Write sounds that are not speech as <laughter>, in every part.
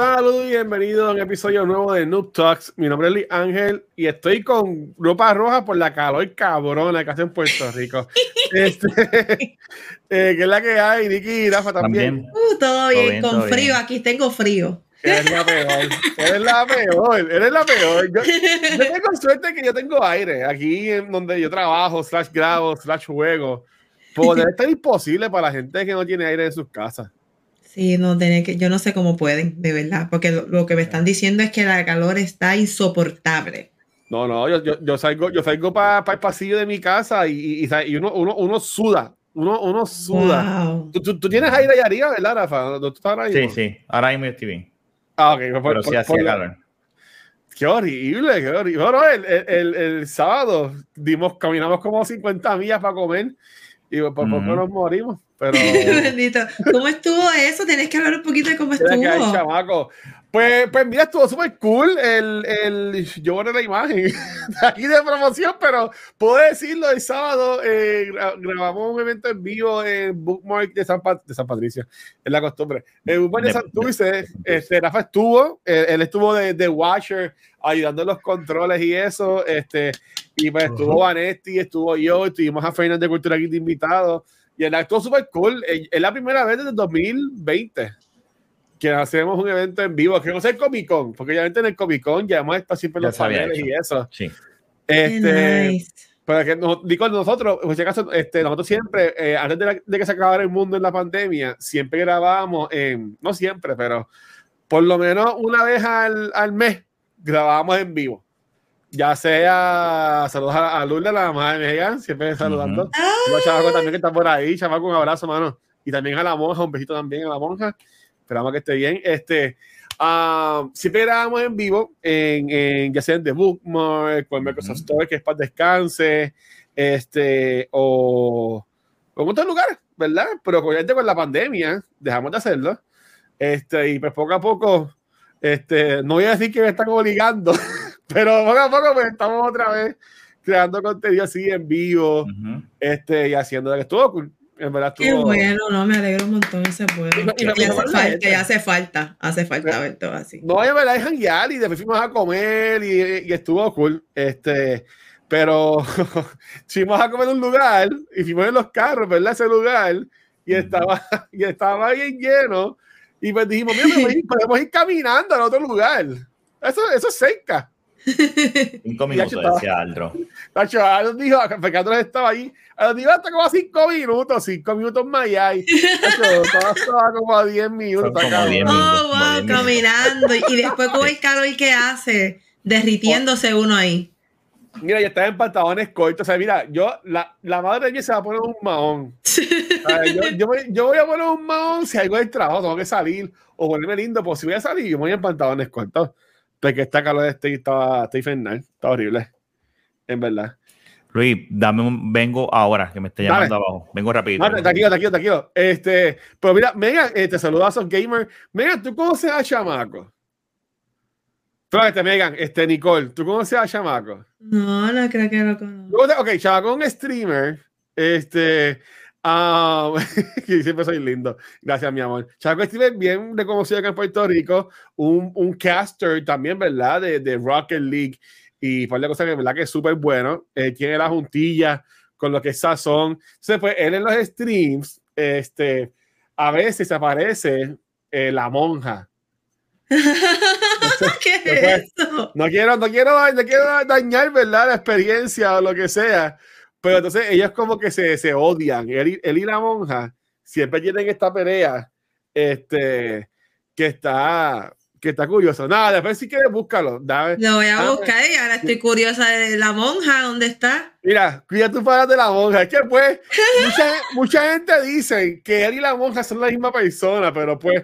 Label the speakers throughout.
Speaker 1: Saludos y bienvenidos a un episodio nuevo de Noob Talks. Mi nombre es Lee Ángel y estoy con ropa roja por la calor cabrona que hace en Puerto Rico. <laughs> este, <laughs> eh, que es la que hay, Nicky y Rafa también.
Speaker 2: Uh, todo bien, con frío. Aquí tengo frío.
Speaker 1: Eres la peor. Eres la peor. Eres la peor. Yo, yo, <laughs> tengo suerte que yo tengo aire aquí en donde yo trabajo, slash grabo, slash juego. Poder estar imposible para la gente que no tiene aire en sus casas.
Speaker 2: Sí, no, que, yo no sé cómo pueden, de verdad, porque lo, que me están diciendo es que la calor está insoportable.
Speaker 1: No, no, yo, yo, yo salgo, yo salgo para el pasillo de mi casa y, y, uno, uno, uno, suda, uno, uno suda. ¿Tú, tú, tienes aire ahí arriba, ¿verdad, Rafa? ¿Tú
Speaker 3: estás ahí? Sí, sí, ahora mismo estoy bien.
Speaker 1: Ah, ok.
Speaker 3: Por, Pero sí hacía calor.
Speaker 1: Qué horrible, qué horrible. Bueno, el, el, el, sábado dimos, caminamos como 50 millas para comer y por poco nos morimos. Pero... <laughs>
Speaker 2: Bendito. ¿Cómo estuvo eso? Tenés que hablar un poquito de cómo estuvo.
Speaker 1: chamaco. Pues, pues mira, estuvo súper cool. El, el, yo borré la imagen <laughs> aquí de promoción, pero puedo decirlo, el sábado eh, grabamos un evento en vivo en Bookmark de San, de San Patricio, es la costumbre. En Bookmark de, San Dulce, este, Rafa estuvo, él, estuvo de, de, Watcher ayudando en los controles y eso, este, y pues estuvo Vanetti, estuvo yo, estuvimos a Fernández de Cultura aquí de invitado. Y el acto súper cool. Es la primera vez desde el 2020 que hacemos un evento en vivo, que no sea el Comic Con, porque ya en el Comic Con ya hemos estado siempre en los paneles y eso.
Speaker 3: Sí.
Speaker 1: Este, nice. Pero que no, digo nosotros, en este caso, este, nosotros siempre, eh, antes de, de, que se acabara el mundo en la pandemia, siempre grabábamos, en, no siempre, pero por lo menos una vez al, al mes grabábamos en vivo ya sea saludos a, a Lourdes, la mamá de Megan, siempre saludando. Uh -huh. Chamaco también que está por ahí, chamaco, un abrazo, mano. Y también a la monja, un besito también a la monja. Esperamos que esté bien. Este, uh, siempre grabamos en vivo, en, en, ya sea en The Bookmark, con Microsoft uh -huh. Store, que es para descanse, este, o, o en otros lugares, ¿verdad? Pero obviamente con la pandemia dejamos de hacerlo. Este, y pues poco a poco, este, no voy a decir que me están obligando <laughs> Pero poco a poco pues, estamos otra vez creando contenido así en vivo uh -huh. este, y haciendo que estuvo cool. En verdad estuvo...
Speaker 2: Qué bueno, no, me alegro un montón ese pueblo. Y, y, y, hace falta, que hace falta, hace falta ver todo así.
Speaker 1: No, en verdad es janguear y después fuimos a comer y, y estuvo cool. Este, pero <laughs> fuimos a comer en un lugar y fuimos en los carros, ¿verdad? Ese lugar y, estaba, <laughs> y estaba bien lleno. Y pues dijimos, mira, podemos ir, <laughs> podemos ir caminando al otro lugar. Eso, eso es cerca. <laughs>
Speaker 3: Cinco minutos, estaba, decía Aldro.
Speaker 1: Tacho, Aldro dijo, Aldro estaba ahí. Aldro dijo hasta como a cinco minutos, cinco minutos más y ahí. estaba como a diez minutos.
Speaker 2: Como diez minutos oh, wow, caminando. y después con el calor que hace, derritiéndose uno ahí.
Speaker 1: Mira, ya estaba en pantalones cortos. O sea, mira, yo, la, la madre de mí se va a poner un mahón. <laughs> yo, yo, yo, voy a poner un mahón si algo del trabajo, tengo que salir o ponerme lindo. Pues si voy a salir, yo voy en pantalones cortos. Porque esta calor de este estaba, está infernal, está horrible. En verdad.
Speaker 3: Luis, dame un, vengo ahora, que me esté llamando Dale. abajo. Vengo rápido.
Speaker 1: Tranquilo, tranquilo, tranquilo. Este, pero mira, Megan, eh, te saluda a Gamer. Megan, ¿tú conoces a Chamaco? Fíjate, Megan, este, Nicole, ¿tú conoces a Chamaco?
Speaker 2: No, no creo que lo conozco.
Speaker 1: Ok, Chamaco es un streamer. Este, <laughs> Um, siempre soy lindo. Gracias, mi amor. Chaco Steven, bien reconocido acá en Puerto Rico. Un, un caster también, ¿verdad? De, de Rocket League. Y por la cosa que, ¿verdad? Que es súper bueno. Eh, tiene la juntilla con lo que es sazón. Entonces, pues, él en los streams, este, a veces aparece eh, la monja. <laughs>
Speaker 2: ¿Qué es
Speaker 1: eso? No quiero, no, quiero, no quiero dañar, ¿verdad? La experiencia o lo que sea. Pero entonces ellos como que se, se odian. Él, él, y la monja siempre tienen esta pelea este, que está que está curioso. Nada, después si quieres búscalo. Dame,
Speaker 2: Lo voy a dame. buscar y ahora estoy curiosa de la monja, ¿dónde está?
Speaker 1: Mira, cuida tu palabras de la monja. Es que pues mucha, mucha gente dice que él y la monja son la misma persona, pero pues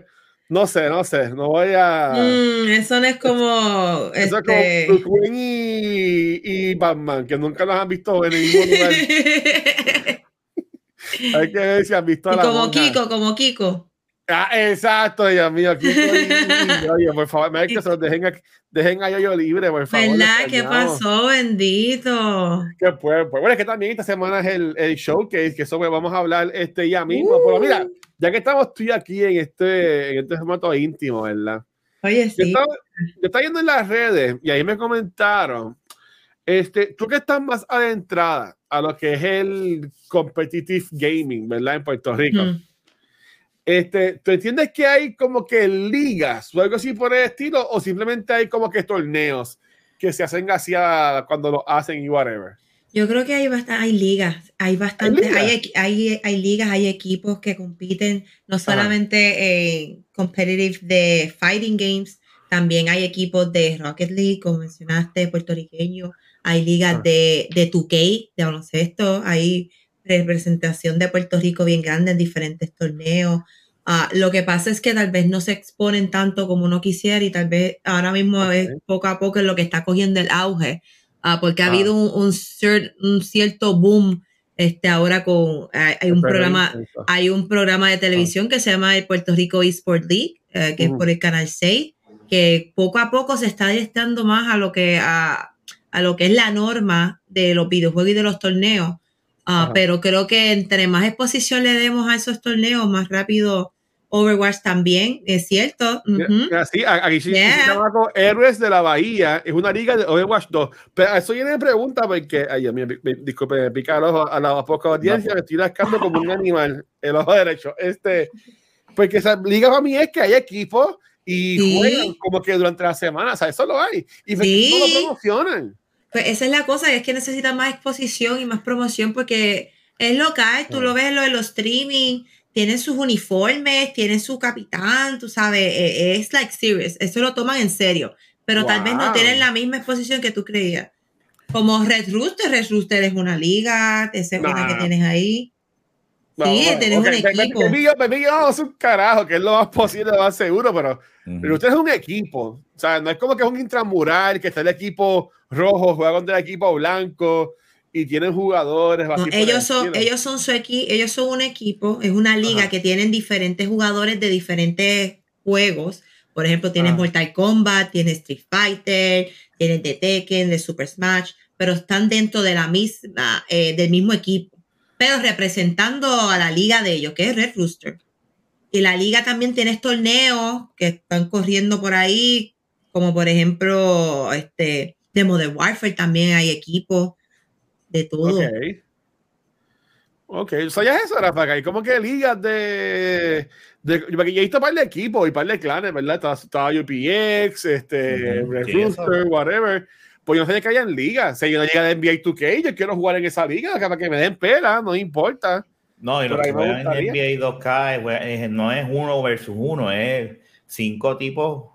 Speaker 1: no sé, no sé, no voy a.
Speaker 2: Mm, eso no es como.
Speaker 1: Eso
Speaker 2: este...
Speaker 1: es como Bruce Wayne y, y, Batman, que nunca los han visto en ningún lugar. <laughs> Hay que ver si han visto
Speaker 2: a la Como Kiko, como Kiko.
Speaker 1: Ah, exacto, Dios mío. Kiko y, oye, por favor, me que se los dejen, dejen a yo libre, por favor.
Speaker 2: ¿Verdad? ¿Qué pasó? Bendito.
Speaker 1: Que pues, pues, bueno, es que también esta semana es el, el showcase, que eso pues, vamos a hablar este ya mismo. Pero mira, uh. Ya que estamos tú aquí en este, en este formato íntimo, ¿verdad?
Speaker 2: Oye, sí.
Speaker 1: Yo estaba, yendo en las redes y ahí me comentaron, este, tú que estás más adentrada a lo que es el competitive gaming, ¿verdad? En Puerto Rico. Este, ¿Tú entiendes que hay como que ligas o algo así por el estilo? ¿O simplemente hay como que torneos que se hacen hacia cuando lo hacen y whatever?
Speaker 2: Yo creo que hay, hay ligas, hay bastante, ¿Hay, hay, hay, ligas, hay equipos que compiten, no solamente en competitive de fighting games, también hay equipos de Rocket League, como mencionaste, puertorriqueño, hay ligas de, de 2K, de baloncesto, hay representación de Puerto Rico bien grande en diferentes torneos. Ah, lo que pasa es que tal vez no se exponen tanto como uno quisiera y tal vez ahora mismo es poco a poco lo que está cogiendo el auge, ah, porque ha ah. habido un, un, cierto boom este, ahora con, hay, un programa, hay un programa de televisión que se llama el Puerto Rico Esports League, eh, que es por el Canal 6, que poco a poco se está adiestrando más a lo que, a, a lo que es la norma de los videojuegos y de los torneos. Ah, pero creo que entre más exposición le demos a esos torneos, más rápido Overwatch también, es cierto.
Speaker 1: Sí, aquí sí, Héroes de la Bahía, es una liga de Overwatch 2. Pero eso viene de pregunta porque, ay, me, disculpe, me pica el ojo a la poca audiencia, me estoy rascando como un animal, el ojo derecho. Este, porque esa liga para mí es que hay equipos y juegan como que durante la semana, o sea, eso lo hay. Y no lo promocionan.
Speaker 2: Pues esa es la cosa, es que necesita más exposición y más promoción porque es local, tú lo ves lo de los streaming, tienen sus uniformes, tienen su capitán, tú sabes, e, es like serious, eso lo toman en serio, pero tal vez no tienen la misma exposición que tú creías. Como Red Rooster, Red Rooster es una liga, esa es una que tienes ahí. sí, tienes un equipo.
Speaker 1: Me, yo es un carajo, que es lo más posible, lo más seguro, pero, pero usted es un equipo. O sea, no es como que es un intramural, que está el equipo rojo, juega contra el equipo blanco y tienen jugadores.
Speaker 2: ellos, son, ellos, son su ellos son un equipo, es una liga que tienen diferentes jugadores de diferentes juegos. Por ejemplo, tienes Mortal Kombat, tienes Street Fighter, tienes de Tekken, de Super Smash, pero están dentro de la misma, eh, del mismo equipo, pero representando a la liga de ellos, que es Red Rooster. Y la liga también tiene torneos que están corriendo por ahí, como por ejemplo, este, de Modern Warfare también hay equipos de todo.
Speaker 1: Ok. Ok, es eso, Rafa, hay como que ligas de, de porque ya he visto par de equipos y par de clanes, ¿verdad? Estaba, UPX, este, Red whatever. Pues yo no sé que hayan ligas. Si hay una liga de NBA 2K, yo quiero jugar en esa liga para que me den pela, no importa.
Speaker 3: No, y lo que juegan en NBA 2K no es uno versus uno, es cinco tipos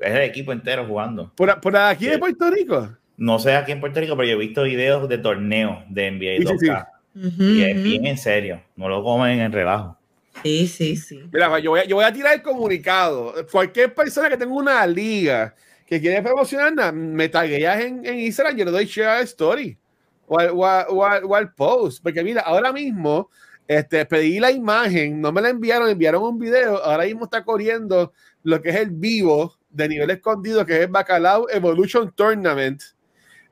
Speaker 3: es el equipo entero jugando.
Speaker 1: ¿Por, aquí de Puerto Rico?
Speaker 3: No sé aquí en Puerto Rico, pero yo he visto videos de torneos de NBA 2K. y es bien en serio, no lo comen en relajo.
Speaker 2: Sí, sí, sí.
Speaker 1: Mira, yo voy, a, yo voy a tirar el comunicado. Cualquier persona que tenga una liga que quiere promocionarla, me tagueas en, en Instagram, yo le doy share a story o al, o, al, post. Porque mira, ahora mismo este, pedí la imagen, no me la enviaron, enviaron un video, ahora mismo está corriendo lo que es el vivo de nivel escondido que es Bacalao Evolution Tournament.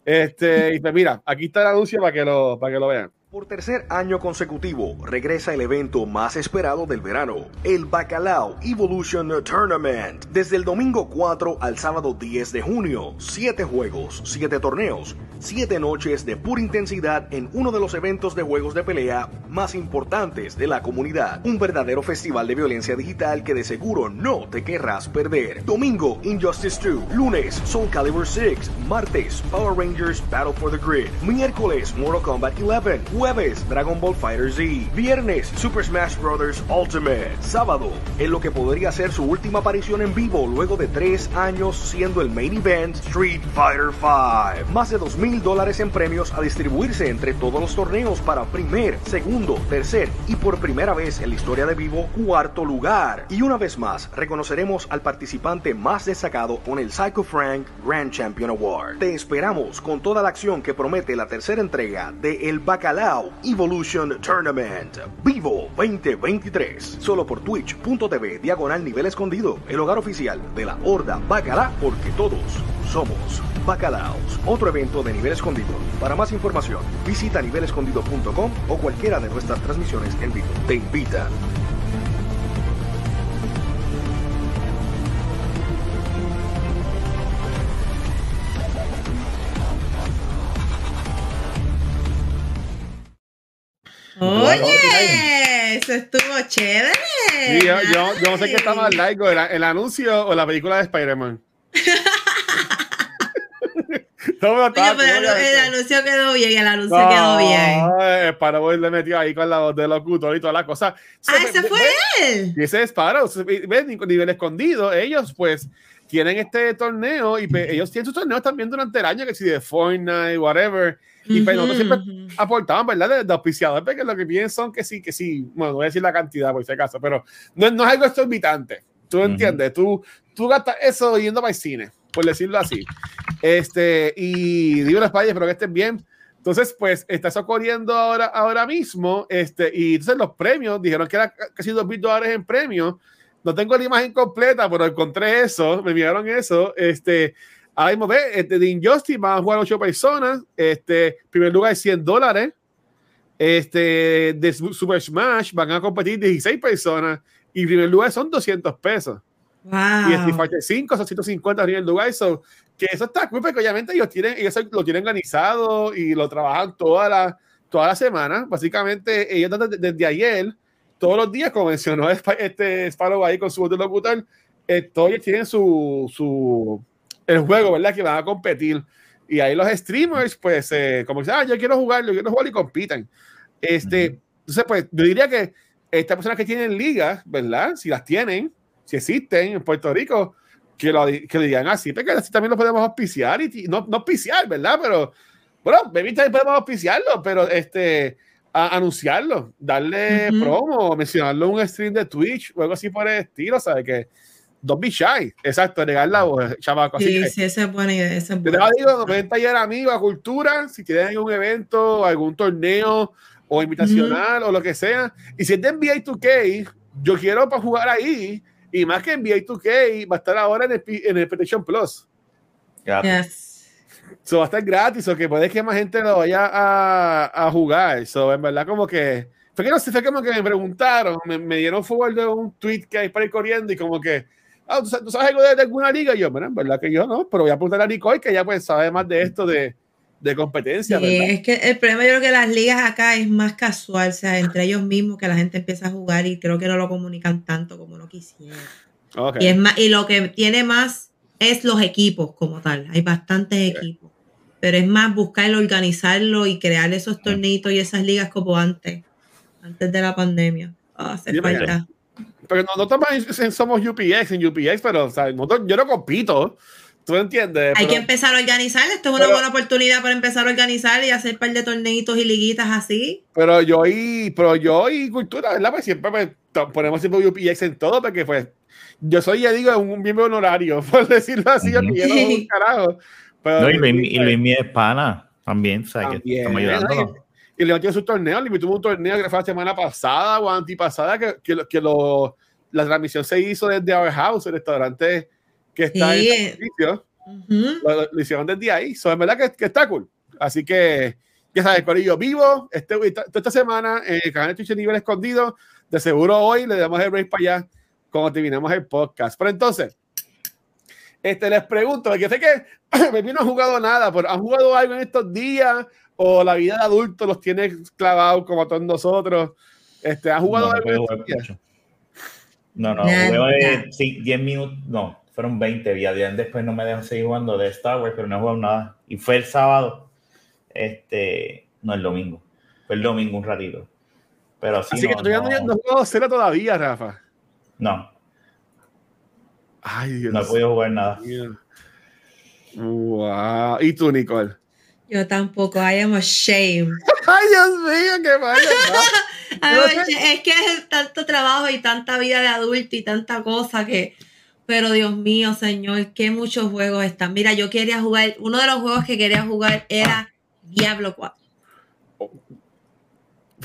Speaker 1: Este, y pues mira, aquí está el anuncio para que lo, para que lo vean.
Speaker 4: Por tercer año consecutivo, regresa el evento más esperado del verano, el Bacalao Evolution Tournament. Desde el domingo 4 al sábado 10 de junio, 7 juegos, 7 torneos, 7 noches de pura intensidad en uno de los eventos de juegos de pelea más importantes de la comunidad. Un verdadero festival de violencia digital que de seguro no te querrás perder. Domingo, Injustice 2. Lunes, Soul Calibur 6. Martes, Power Rangers Battle for the Grid. Miércoles, Mortal Kombat 11. Jueves, Dragon Ball Fighter Z. Viernes, Super Smash Bros. Ultimate. Sábado, en lo que podría ser su última aparición en vivo luego de tres años siendo el main event, Street Fighter V. Más de 2000 mil dólares en premios a distribuirse entre todos los torneos para primer, segundo, tercer y por primera vez en la historia de Vivo, cuarto lugar. Y una vez más, reconoceremos al participante más destacado con el Psycho Frank Grand Champion Award. Te esperamos con toda la acción que promete la tercera entrega de El Bacalao Evolution Tournament Vivo 2023. Solo por twitch.tv diagonal nivel escondido, el hogar oficial de la Horda Bacalao, porque todos somos Bacalaos, otro evento de nivel escondido. Para más información, visita nivelescondido.com o cualquiera de nuestras transmisiones en vivo. Te invitan.
Speaker 2: Oye, eso estuvo chévere.
Speaker 1: yo, yo, no sé qué está más largo, el, el anuncio o la película de Spider-Man. <laughs> <laughs>
Speaker 2: Oye, pero el, anuncio quedó bien, el anuncio quedó bien.
Speaker 1: Sparrow le metió ahí con la voz de locutor y toda la cosa.
Speaker 2: Ah, ese fue él.
Speaker 1: Y ese es Sparrow, ven, nivel escondido, ellos pues tienen este torneo y pues, ellos tienen sus torneos también durante el año, que si de Fortnite, whatever. Y pues nosotros siempre aportaban, ¿verdad? De, de auspiciadores, porque lo que piensan que sí, que sí, bueno, voy a decir la cantidad por si acaso, pero no, no es algo exorbitante. ¿Tú entiendes? Tú, tú gastas eso yendo para el cine por decirlo así. Este, y digo las payas, pero que estén bien. Entonces, pues está eso corriendo ahora, ahora mismo. Este, y entonces los premios dijeron que era casi dos mil dólares en premios. No tengo la imagen completa, pero encontré eso, me enviaron eso. Este, ahí mismo ve, este, de Injustice van a jugar ocho personas. Este, primer lugar es 100 dólares. Este, de Super Smash van a competir 16 personas y primer lugar son 200 pesos. Y Street Fighter 5 son 150 nivel lugar. So, que eso está cool, porque obviamente ellos, tienen, ellos lo tienen organizado y lo trabajan toda la, toda la semana. Básicamente, ellos desde, ayer, todos los días, como mencionó <laughs> este Sparrow ahí con su voz de locutor, eh, todos ellos tienen su, su, el juego, ¿verdad? Que van a competir. Y ahí los streamers, pues, eh, como dicen, ah, yo quiero jugar, yo quiero jugar y compiten. Este, Entonces, pues, yo diría que estas personas que tienen ligas, ¿verdad? Si las tienen, si existen en Puerto Rico, que lo, que digan así, porque así también lo podemos auspiciar y no, no auspiciar, ¿verdad? Pero, bueno, Baby también podemos auspiciarlo, pero este, anunciarlo, darle promo, mencionarlo en un stream de Twitch o algo así por el estilo, ¿sabes? Que don't be shy, exacto, negar la voz, chamaco.
Speaker 2: Sí, sí, esa es buena idea. Esa es buena.
Speaker 1: Te digo, ven taller amigo a cultura, si tienen algún evento, algún torneo o invitacional o lo que sea, y si es de NBA 2K, yo quiero para jugar ahí y más que NBA 2K, va a estar ahora en el, en el PlayStation Plus.
Speaker 2: Yes.
Speaker 1: So, va a estar gratis, o que puede que más gente lo vaya a, a jugar. So, en verdad, como que. Fue que no sé, fue como que me preguntaron, me, me dieron forward de un tweet que hay para ir corriendo y como que. Ah, ¿tú, sabes algo de, alguna liga? Y yo, bueno, en verdad que yo no, pero voy a apuntar a Nicole, que ya pues sabe más de esto de, de competencia.
Speaker 2: Sí, es que el problema yo creo que las ligas acá es más casual, o sea, entre ellos mismos que la gente empieza a jugar y creo que no lo comunican tanto como no quisiera. Y, es más, y lo que tiene más es los equipos como tal, hay bastantes equipos, pero es más buscar organizarlo y crear esos torneitos y esas ligas como antes, antes de la pandemia. Oh, hace falta.
Speaker 1: Pero no, no somos UPX en UPX, pero o sea, yo no compito. ¿Tú entiendes?
Speaker 2: Hay que empezar a organizar. Esto es una buena oportunidad para empezar a organizar y hacer un par de torneitos y liguitas así.
Speaker 1: Pero yo y, pero yo y cultura, ¿verdad? Pues siempre me ponemos siempre UPX en todo porque pues yo soy, ya digo, un miembro honorario, <laughs> por decirlo así, yo quiero un <laughs> carajo.
Speaker 3: no, y Luis, y Luis es pana también, ¿sabes? Que estamos ayudando.
Speaker 1: Y le tiene su torneo, le invitó un torneo que fue la semana pasada o antipasada, que, que, que lo, la transmisión se hizo desde Our House, el restaurante que está en el sitio. lo, hicieron desde ahí. So, es verdad que, que, está cool. Así que, ya sabes, Corillo, vivo este, esta, esta semana en el canal de Twitch Nivel Escondido. De seguro hoy le damos el break para allá cuando terminemos el podcast. Pero entonces, este, les pregunto, porque sé que <clears throat> me no ha jugado nada, pero ¿han jugado algo en estos días? ¿O la vida de adulto los tiene clavados como todos nosotros? Este, ¿Han jugado algo en estos días?
Speaker 3: No, no, juego 10 minutos, no, fueron 20 días. Después no me dejan seguir jugando de Star Wars, pero no he jugado nada. Y fue el sábado, este, no el domingo. Fue el domingo un ratito. Pero sí,
Speaker 1: Así que tú ya no, no has jugado todavía, Rafa.
Speaker 3: No.
Speaker 1: Ay, Dios.
Speaker 3: No he podido jugar nada.
Speaker 1: Wow. ¿Y tú, Nicole?
Speaker 2: Yo tampoco, I am ashamed. <laughs>
Speaker 1: Ay, Dios mío, qué vaya. <laughs>
Speaker 2: es que es tanto trabajo y tanta vida de adulto y tanta cosa que. Pero Dios mío, señor, qué muchos juegos están. Mira, yo quería jugar, uno de los juegos que quería jugar era Diablo 4.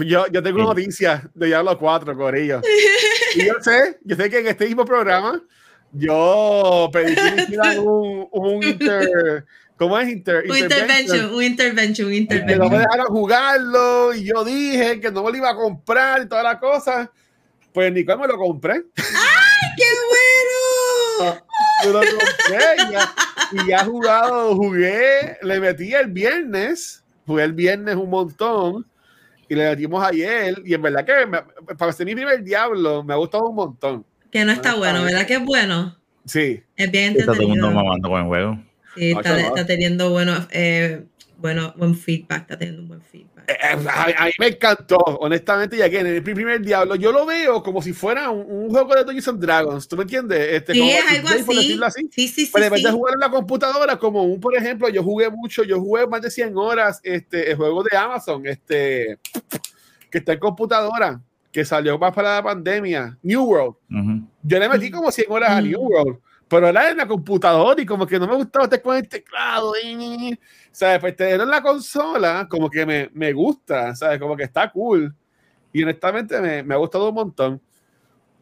Speaker 1: Yo, yo tengo noticias de Diablo 4, Corillo. <laughs> Y yo sé, yo sé que en este mismo programa yo pedí que hicieran <laughs> un, un inter, ¿Cómo es? Inter,
Speaker 2: un intervention, un intervention, un intervention. Que
Speaker 1: no me dejaron jugarlo y yo dije que no me lo iba a comprar y todas las cosas. Pues Nicole me lo compré.
Speaker 2: ¡Ay, qué bueno!
Speaker 1: Me lo compré y ya jugado, jugué, le metí el viernes, jugué el viernes un montón y le metimos ayer y en verdad que para ser mi primer diablo me ha gustado un montón.
Speaker 2: Que no está bueno, ¿verdad que es bueno?
Speaker 1: Sí.
Speaker 2: Es bien entretenido.
Speaker 3: Está todo el mundo mamando con el juego.
Speaker 2: Sí, está, teniendo bueno, eh, bueno, buen feedback, está teniendo un buen feedback. Eh,
Speaker 1: eh, a, mí me encantó, honestamente, ya que en el primer Diablo yo lo veo como si fuera un, juego de Dungeons and Dragons, ¿tú me entiendes?
Speaker 2: Este, sí, es algo así.
Speaker 1: así.
Speaker 2: Sí, sí, sí.
Speaker 1: Pero en vez de jugar en la computadora, como un, por ejemplo, yo jugué mucho, yo jugué más de 100 horas este, el juego de Amazon, este, que está en computadora, que salió más para la pandemia, New World. Yo le metí como 100 horas a New World pero era en la computadora y como que no me gustaba estar con el teclado. Y, ¿Sabes? Pues tener en la consola como que me, me, gusta, ¿sabes? Como que está cool. Y honestamente me, me ha gustado un montón.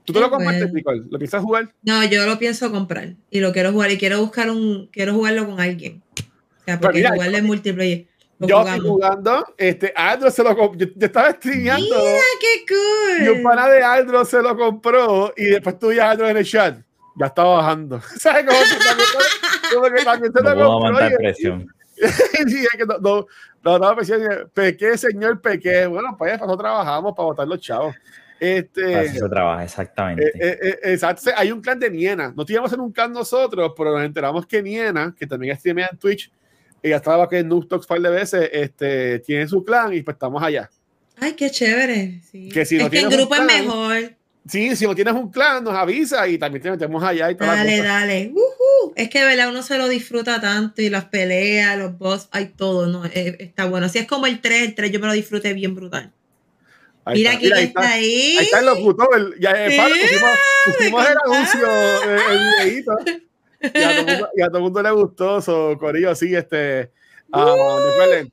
Speaker 1: ¿Tú te lo compraste, Nicole? ¿Lo piensas jugar?
Speaker 2: No, yo lo pienso comprar y lo quiero jugar y quiero buscar un, quiero jugarlo con alguien. O sea, porque jugarlo en multiplayer.
Speaker 1: Yo estoy jugando, este, Aldro se lo compró, yo, estaba streameando.
Speaker 2: Mira, qué cool.
Speaker 1: Y un pana de Aldro se lo compró y después tú ya Aldro en el chat ya está bajando. <laughs> ¿Sabes? Como que también, que se
Speaker 3: no presión. <laughs>
Speaker 1: sí, es que no, no, no, no presión. Pequé, señor Pequé. Bueno, pues nosotros trabajamos para votar los chavos. Este,
Speaker 3: Así se trabaja, exactamente.
Speaker 1: Eh, eh, eh, exacto. Hay un clan de Niena. No teníamos en un clan nosotros, pero nos enteramos que Niena, que también streamea en Twitch, ella estaba aquí en Noobstox un par de veces, este, tiene su clan y pues estamos allá.
Speaker 2: Ay, qué chévere. Sí.
Speaker 1: Que si
Speaker 2: es que en grupo es mejor.
Speaker 1: Sí, si no tienes un clan, nos avisa y también te metemos allá y
Speaker 2: Dale, dale. Es que, ¿verdad? Uno se lo disfruta tanto y las peleas, los boss, hay todo, ¿no? está bueno. Así es como el 3, el 3 yo me lo disfruté bien brutal. Mira quién está, ahí.
Speaker 1: Ahí está el locutor. Ya, eh, pusimos, pusimos el anuncio, el, el videito. Y a, todo el mundo le gustó, so, Corillo, así, este. Uh,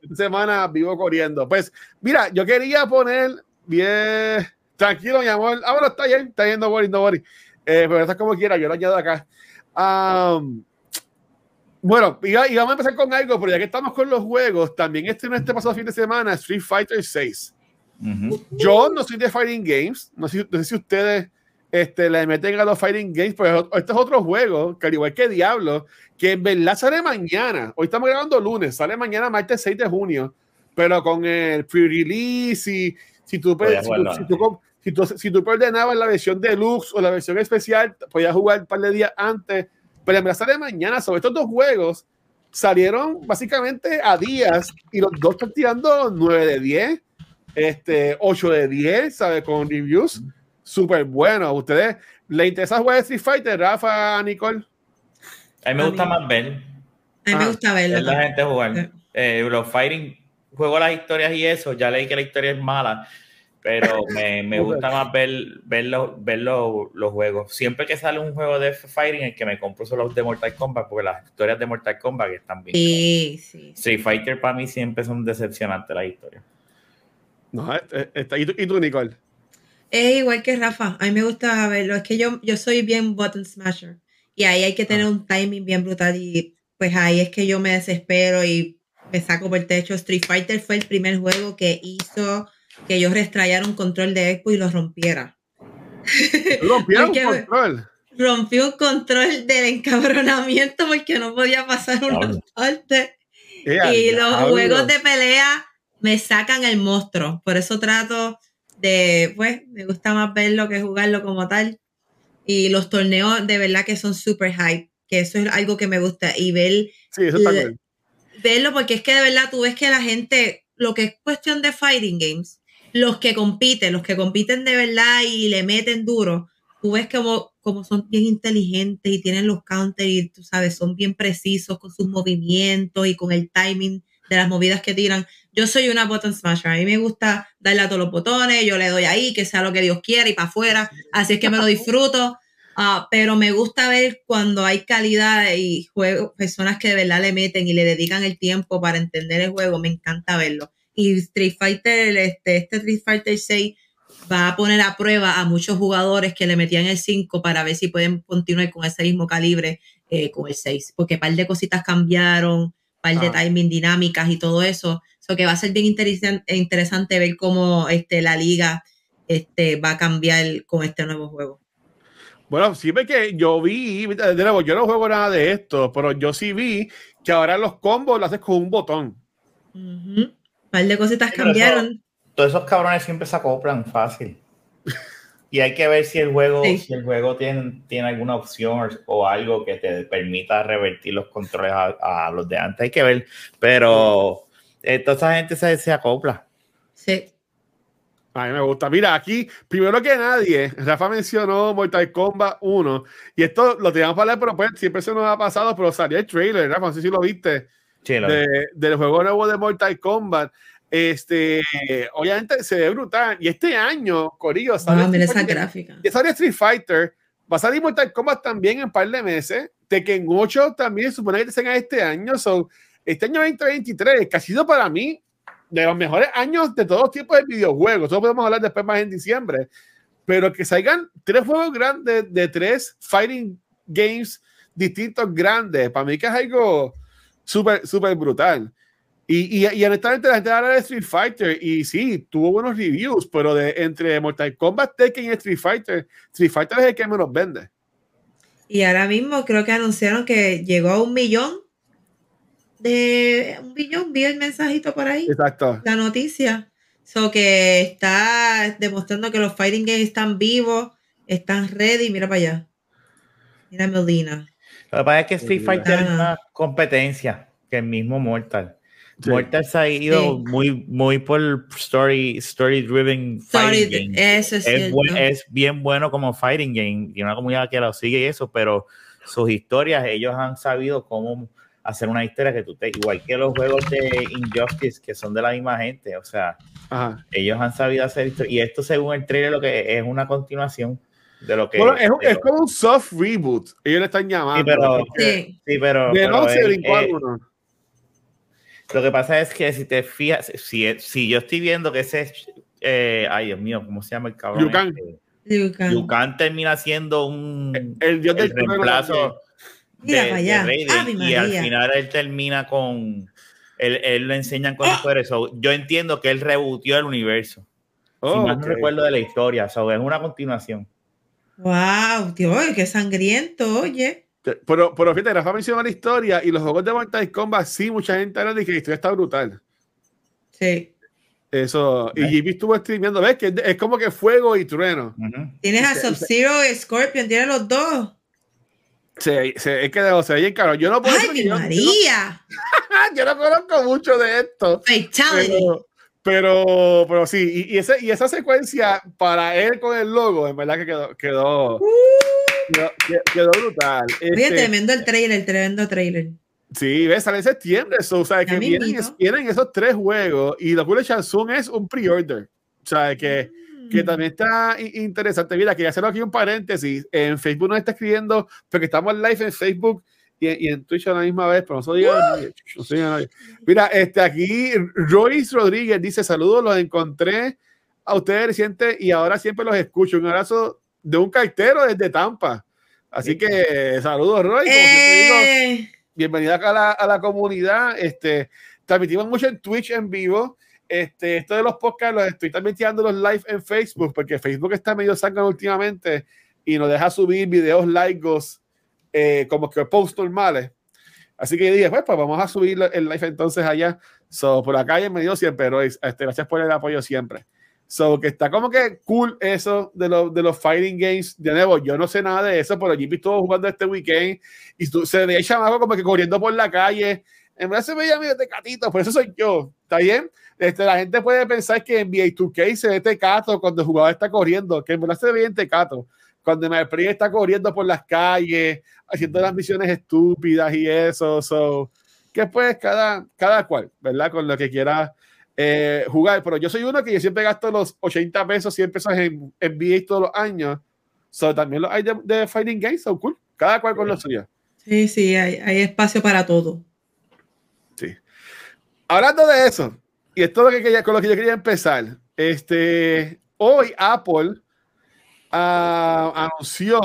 Speaker 1: esta semana vivo corriendo. Pues, mira, yo quería poner bien Tranquilo, mi amor. Ah, bueno, está bien, está bien, no worry, no worry. Eh, pero estás como quiera, yo lo añado acá. bueno, y, vamos a empezar con algo, pero ya que estamos con los juegos, también este, este pasado fin de semana, Street Fighter 6. Yo no soy de Fighting Games, no sé, si ustedes este, le meten a los Fighting Games, pero este es otro juego, que al igual que Diablo, que en verdad sale mañana. Hoy estamos grabando lunes, sale mañana, martes 6 de junio, pero con el pre-release y si tú, si, tú, si tú, si tú ordenabas la versión deluxe o la versión especial, podías jugar un par de días antes, pero en verdad de mañana. Sobre estos dos juegos salieron básicamente a días y los dos están tirando 9 de 10, este, 8 de 10, ¿sabes? Con reviews súper buenos. ¿Ustedes les interesa jugar Street Fighter, Rafa, Nicole?
Speaker 3: A mí me gusta más ver.
Speaker 2: A mí me gusta ver
Speaker 3: la gente jugar. Eh, los fighting, juego las historias y eso, ya leí que la historia es mala pero me, me <laughs> gusta más ver, ver, ver los juegos. Siempre que sale un juego de Fighting, el que me compro son los de Mortal Kombat, porque las historias de Mortal Kombat están bien.
Speaker 2: Sí, sí.
Speaker 3: Sí, Fighter para mí siempre son decepcionantes las historias.
Speaker 1: No, está, ¿y, tú, ¿y tú, Nicole?
Speaker 2: Es igual que Rafa, a mí me gusta verlo. Es que yo, yo soy bien button smasher y ahí hay que tener ah. un timing bien brutal y pues ahí es que yo me desespero y me saco por el techo. Street Fighter fue el primer juego que hizo que ellos restrayara un control de Expo y lo rompiera.
Speaker 1: ¿Rompieron <laughs> un control?
Speaker 2: Rompió un control del encabronamiento porque no podía pasar una parte. Y los juegos de pelea me sacan el monstruo. Por eso trato de, pues, me gusta más verlo que jugarlo como tal. Y los torneos de verdad que son super hype, que eso es algo que me gusta. Y ver,
Speaker 1: sí, eso está
Speaker 2: verlo porque es que de verdad tú ves que la gente, lo que es cuestión de fighting games, los que compiten, los que compiten de verdad y le meten duro, tú ves como, como son bien inteligentes y tienen los counters y tú sabes, son bien precisos con sus movimientos y con el timing de las movidas que tiran. Yo soy una button smasher. A mí me gusta darle a todos los botones, yo le doy ahí, que sea lo que Dios quiera y para afuera. Así es que me lo disfruto. Ah, pero me gusta ver cuando hay calidad y juego, personas que de verdad le meten y le dedican el tiempo para entender el juego. Me encanta verlo. Y Street Fighter, este, este Street Fighter 6 va a poner a prueba a muchos jugadores que le metían el 5 para ver si pueden continuar con ese mismo calibre eh, con el 6. Porque un par de cositas cambiaron, par de ah. timing dinámicas y todo eso. Eso que va a ser bien interesante, ver cómo este, la liga este, va a cambiar con este nuevo juego.
Speaker 1: Bueno, sí ve que yo vi, de nuevo, yo no juego nada de esto, pero yo sí vi que ahora los combos lo haces con un botón.
Speaker 2: Un par de cositas cambiaron.
Speaker 3: todos esos cabrones siempre se acoplan fácil. Y hay que ver si el juego, si el juego tiene, tiene alguna opción o, algo que te permita revertir los controles a, los de antes. Hay que ver, pero eh, toda esa gente se, se acopla.
Speaker 2: Sí.
Speaker 1: A mí me gusta. Mira, aquí, primero que nadie, Rafa mencionó Mortal Kombat 1. Y esto lo teníamos para hablar, pero pues siempre se nos ha pasado, pero salió el trailer, Rafa, no sé si lo viste. Del juego nuevo de Mortal Kombat. Este, obviamente se ve brutal. Y este año, Corillo,
Speaker 2: sale, esa gráfica.
Speaker 1: Ya sale Street Fighter. Va a salir Mortal Kombat también en un par de meses. Tekken 8 también supone que salga este año. So, este año 2023, que ha sido para mí de los mejores años de todos los tipos de videojuegos. Eso podemos hablar después más en diciembre. Pero que salgan tres juegos grandes de tres fighting games distintos grandes, para mí que es algo súper, súper brutal. Y, y, y, honestamente la gente habla de Street Fighter y sí, tuvo buenos reviews, pero de entre Mortal Kombat, Tekken y Street Fighter, Street Fighter es el que menos vende.
Speaker 2: Y ahora mismo creo que anunciaron que llegó a un millón de un billón, vi el mensajito por ahí.
Speaker 1: Exacto.
Speaker 2: La noticia. So que está demostrando que los fighting games están vivos, están ready. Mira para allá. Mira Melina.
Speaker 3: Lo que pasa es que Street Fighter es una competencia que el mismo Mortal. Mortal se ha ido muy, muy por story, story driven
Speaker 2: fighting es,
Speaker 3: es, bien bueno como fighting game y una comunidad que lo sigue y eso, pero sus historias, ellos han sabido cómo hacer una historia que tú te, igual que los juegos de Injustice, que son de la misma gente, o sea, ellos han sabido hacer historia, y esto según el trailer lo que es una continuación de lo que...
Speaker 1: Bueno, es, como un soft reboot, ellos le están llamando.
Speaker 3: Sí, pero...
Speaker 1: De no se
Speaker 3: Lo que pasa es que si te fijas, si, si yo estoy viendo que ese es, eh, ay Dios mío, ¿cómo se llama el cabrón?
Speaker 1: Yukan.
Speaker 2: Este?
Speaker 3: Yukan termina siendo un
Speaker 1: el, dios del
Speaker 3: reemplazo Mira allá. y al final él termina con. Él, él lo enseñan con ¡Ah! eso. Yo entiendo que él rebutió el universo. si más no recuerdo de la historia. es una continuación.
Speaker 2: ¡Wow! Tío, qué sangriento, oye.
Speaker 1: Pero, pero fíjate, Rafa mencionó la historia y los juegos de Mortal Kombat, sí, mucha gente ahora dice que la historia está brutal.
Speaker 2: Sí.
Speaker 1: Eso, y Jimmy estuvo streameando, ves que es como que fuego y trueno.
Speaker 2: Tienes a Sub-Zero y Scorpion, tienes los dos.
Speaker 1: Se, se, es que o sea, bien caro. Yo no puedo.
Speaker 2: ¡Ay, yo, María! <laughs>
Speaker 1: Yo no, conozco mucho de esto.
Speaker 2: Pero,
Speaker 1: pero, pero, sí, y, y, ese, y, esa secuencia para él con el logo, en verdad que quedó, quedó, uh. quedó, brutal.
Speaker 2: Oye, este, tremendo el trailer, tremendo trailer.
Speaker 1: Sí, ves, sale en septiembre, o sea, que vienen, vienen, esos tres juegos y lo que Chanson es un pre-order. O sea, que que también está interesante. Mira, quería hacer aquí un paréntesis. En Facebook nos está escribiendo, porque estamos live en Facebook y, en Twitch a la misma vez, pero no se diga nadie. No se diga nadie. Mira, este, aquí Royce Rodríguez dice: Saludos, los encontré a ustedes reciente y ahora siempre los escucho. Un abrazo de un cartero desde Tampa. Así que saludos, Roy. Eh. bienvenida a la, a la comunidad. Este, transmitimos mucho en Twitch en vivo. Este, esto de los podcasts los estoy también tirando los live en Facebook porque Facebook está medio sangre últimamente y nos deja subir videos largos eh, como que post normales. Así que dije, pues, pues vamos a subir el live entonces allá. So, por acá bienvenido siempre, pero este, gracias por el apoyo siempre. So, que está como que cool eso de, lo, de los fighting games. De nuevo, yo no sé nada de eso, pero JP estuvo jugando este weekend y se veía chamaco como que corriendo por la calle. En verdad se veía medio tecatito, por eso soy yo. ¿Está bien? Este, la gente puede pensar que en NBA 2K se ve tecato cuando el jugador está corriendo, que en verdad se ve bien tecato. Cuando Maepri está corriendo por las calles, haciendo las misiones estúpidas y eso. So, que pues cada, cada cual, ¿verdad? Con lo que quiera eh, jugar. Pero yo soy uno que yo siempre gasto los 80 pesos, 100 pesos en, en todos los años. So, también los hay de, Fighting Games, so cool. Cada cual con lo suyo.
Speaker 2: Sí, sí, hay, hay espacio para todo.
Speaker 1: Sí. Hablando de eso, y esto es lo que quería, con lo que yo quería empezar. Este, hoy Apple uh, anunció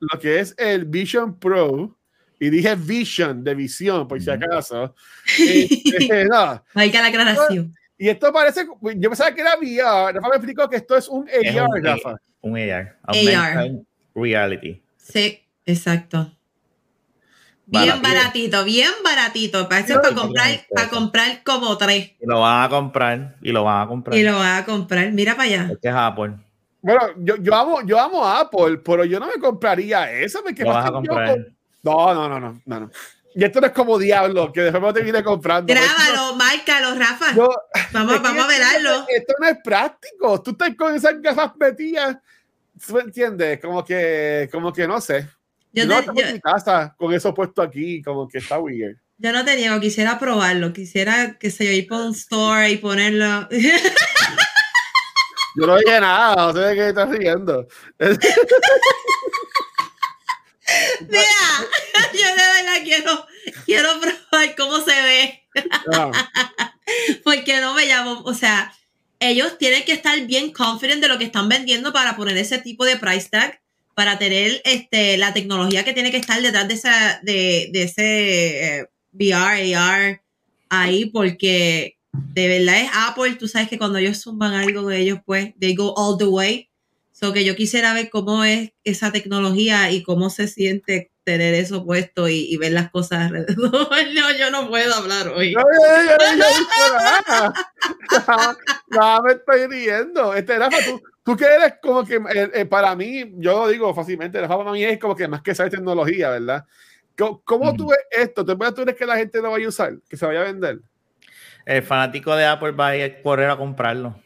Speaker 1: lo que es el Vision Pro. Y dije Vision, de visión, por si acaso. <laughs>
Speaker 2: Este, no. Hay que la aclaración.
Speaker 1: Y esto parece, yo pensaba que era VR. Rafa me explicó que esto es un AR, un, Rafa.
Speaker 3: Un AR. AR. Reality.
Speaker 2: Sí, exacto. Bien baratito, bien baratito. Parece para comprar, para comprar como tres.
Speaker 3: Y lo van a comprar, y lo van a comprar.
Speaker 2: Y lo van a comprar. Mira para allá.
Speaker 3: Este es Apple.
Speaker 1: Bueno, yo, yo, amo, yo amo Apple, pero yo no me compraría eso. Porque
Speaker 3: lo vas a comprar.
Speaker 1: No, no, no, no, no, no. Y esto no es como Diablo, que después me te comprando.
Speaker 2: Grábalo, márcalo, Rafa. vamos, vamos a verlo.
Speaker 1: Esto no es práctico. Tú estás con esas gafas metidas. ¿Me entiendes? Como que, como que no sé. Yo, no tengo en mi casa con eso puesto aquí, como que está weird.
Speaker 2: Yo no te niego, quisiera probarlo. Quisiera, que se yo, ir por un store y ponerlo. <laughs>
Speaker 1: yo no dije nada, no sé de qué estás riendo. <laughs>
Speaker 2: Mira, yo de verdad quiero, quiero probar cómo se ve. <laughs> Porque no me llamo, o sea, ellos tienen que estar bien confident de lo que están vendiendo para poner ese tipo de price tag, para tener este, la tecnología que tiene que estar detrás de, esa, de, de ese eh, VR, AR ahí, porque de verdad es Apple, tú sabes que cuando ellos suman algo de ellos, pues, they go all the way. So que yo quisiera ver cómo es esa tecnología y cómo se siente tener eso puesto y, ver las cosas alrededor. <laughs> No, yo no puedo hablar hoy. No,
Speaker 1: no, <laughs> me estoy riendo. Este, Rafa, tú, tú que eres como que, eh, eh, para mí, yo lo digo fácilmente, Rafa para mí es como que más que saber tecnología, ¿verdad? ¿Cómo, tú ves esto? ¿Tú, ¿Tú crees que la gente lo vaya a usar? ¿Que se vaya a vender?
Speaker 3: El fanático de Apple va a ir a correr a comprarlo.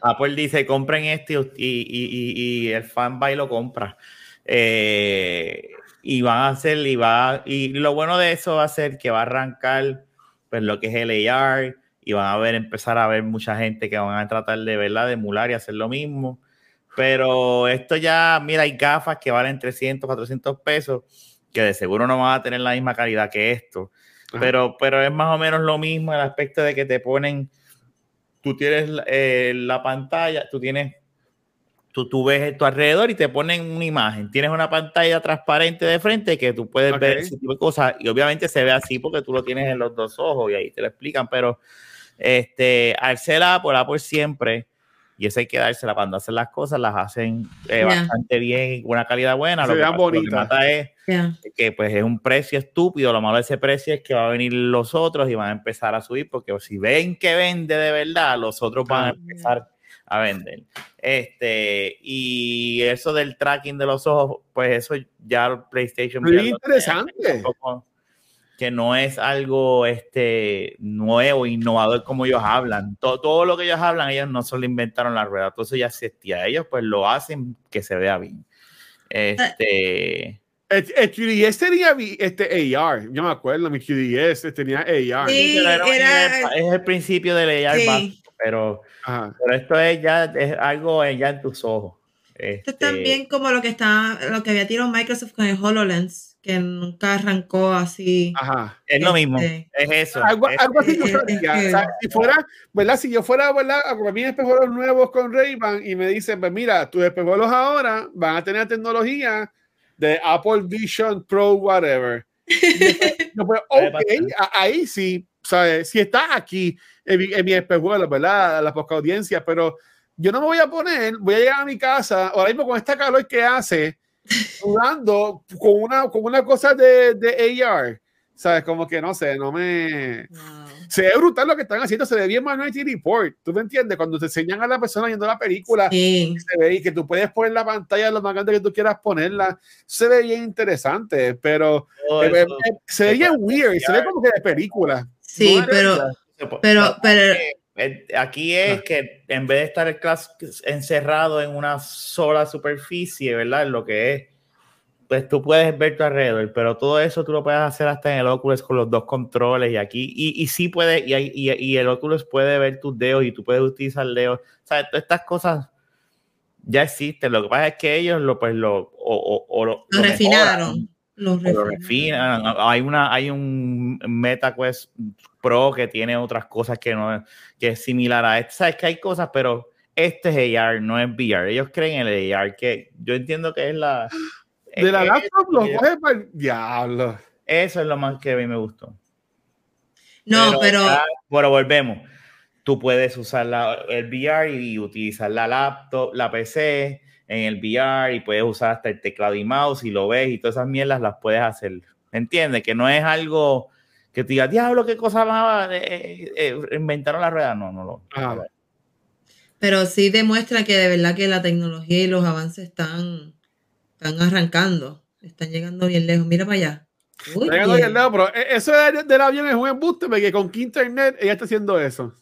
Speaker 3: Apple dice, compren este y, y, y, el fanboy lo compra. Eh, y van a hacer, y va, y lo bueno de eso va a ser que va a arrancar pues lo que es el AR y van a ver, empezar a ver mucha gente que van a tratar de verdad de emular y hacer lo mismo. Pero esto ya, mira, hay gafas que valen 300, 400 pesos, que de seguro no van a tener la misma calidad que esto. Pero, pero es más o menos lo mismo el aspecto de que te ponen tú tienes eh, la pantalla, tú tienes, tú, tú ves tu alrededor y te ponen una imagen. Tienes una pantalla transparente de frente que tú puedes ver ese tipo de cosas y obviamente se ve así porque tú lo tienes en los dos ojos y ahí te lo explican, pero este, al ser Apple, Apple siempre y eso hay que dársela cuando hacen las cosas, las hacen eh, bastante bien una calidad buena.
Speaker 1: Se lo, que, mata
Speaker 3: es que pues es un precio estúpido. Lo malo de ese precio es que va a venir los otros y van a empezar a subir porque si ven que vende de verdad, los otros van a empezar a vender. Este, y eso del tracking de los ojos, pues eso ya PlayStation.
Speaker 1: Muy interesante
Speaker 3: que no es algo este, nuevo, innovador como ellos hablan. Todo, todo lo que ellos hablan, ellos no solo inventaron la rueda, todo eso ya existía. Ellos pues lo hacen que se vea bien. Este...
Speaker 1: El, QDS tenía este AR, yo me acuerdo, mi QDS tenía AR.
Speaker 2: Sí, era,
Speaker 3: es el principio del AR pero, pero esto es ya es algo ya en tus ojos.
Speaker 2: Esto es también este como lo que está, lo que había tirado Microsoft con el HoloLens que nunca arrancó así.
Speaker 3: Ajá. Es lo mismo. Este, es eso.
Speaker 1: Algo, así yo si fuera, ¿verdad? Si yo fuera, ¿verdad? A mis espejuelos nuevos con Ray-Ban y me dicen, pues mira, tus espejuelos ahora van a tener tecnología de Apple Vision Pro, whatever. no, <laughs> pues, ok, ahí sí, ¿sabes? Si está aquí en mi, en mi espejuelo, ¿verdad? La poca audiencia, pero yo no me voy a poner, voy a llegar a mi casa, ahora mismo con esta calor que hace, <laughs> jugando con una, con una cosa de, de AR. ¿Sabes? Como que no sé, no me. Se ve brutal lo que están haciendo, se ve bien Minority Report. ¿Tú me entiendes? Cuando te enseñan a la persona viendo la película, se ve y que tú puedes poner la pantalla lo más grande que tú quieras ponerla. Se ve bien interesante, pero eh, eh, se ve bien weird, se ve como que de película.
Speaker 2: Sí, pero, pero, pero,
Speaker 3: Aquí es ah. que en vez de estar encerrado en una sola superficie, ¿verdad? Lo que es pues tú puedes ver tu alrededor, pero todo eso tú lo puedes hacer hasta en el Oculus con los dos controles y aquí, y, y sí puede, y, y, y, el Oculus puede ver tus dedos y tú puedes utilizar dedos. O sea, todas estas cosas ya existen. Lo que pasa es que ellos lo, pues, lo, o, o, lo,
Speaker 2: lo, refinaron.
Speaker 3: Lo refinan. Hay, una, hay un MetaQuest Pro que tiene otras cosas que, no, que es similar a esto. Sabes que hay cosas, pero este es AR, no es VR. Ellos creen en el AR, que yo entiendo que es la.
Speaker 1: De la laptop los para el diablo.
Speaker 3: Eso es lo más que a mí me gustó.
Speaker 2: No, pero.
Speaker 3: Pero, volvemos. Tú puedes usar la, el VR y utilizar la laptop, la PC en el VR y puedes usar hasta el teclado y mouse y lo ves y todas esas mierdas las puedes hacer. ¿Me entiendes? Que no es algo que te diga, diablo, qué cosa más eh, eh, eh, inventaron la rueda. No, no lo. No,
Speaker 2: pero sí demuestra que de verdad que la tecnología y los avances están, están arrancando, están llegando bien lejos. Mira para allá.
Speaker 1: Uy, llegando bien lejos, pero e, eso del avión es un embuste, porque con internet ella está haciendo eso.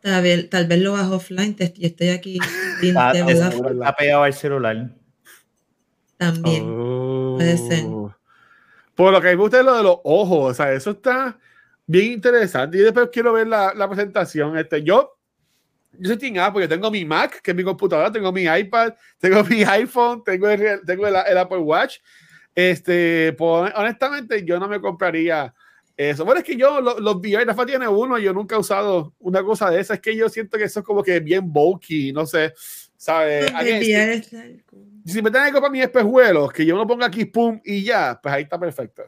Speaker 2: Tal vez, tal vez lo bajo offline y estoy aquí.
Speaker 3: está, está pegado al celular.
Speaker 2: También. Puede ser. Oh.
Speaker 1: Por lo que me gusta es lo de los ojos, o sea, eso está bien interesante. Y después quiero ver la, la presentación. Este, yo yo soy Team Apple, yo tengo mi Mac, que es mi computadora, tengo mi iPad, tengo <laughs> mi iPhone, tengo el, tengo el, Apple Watch. Este, pues, honestamente, yo no me compraría eso. Bueno, es que yo, los, los VR, Rafa tiene uno, yo nunca he usado una cosa de esa. Es que yo siento que eso es como que bien bulky, no sé, ¿sabes? Si, si me tengo comprar mis espejuelos, que yo no ponga aquí, pum, y ya, pues ahí está perfecto.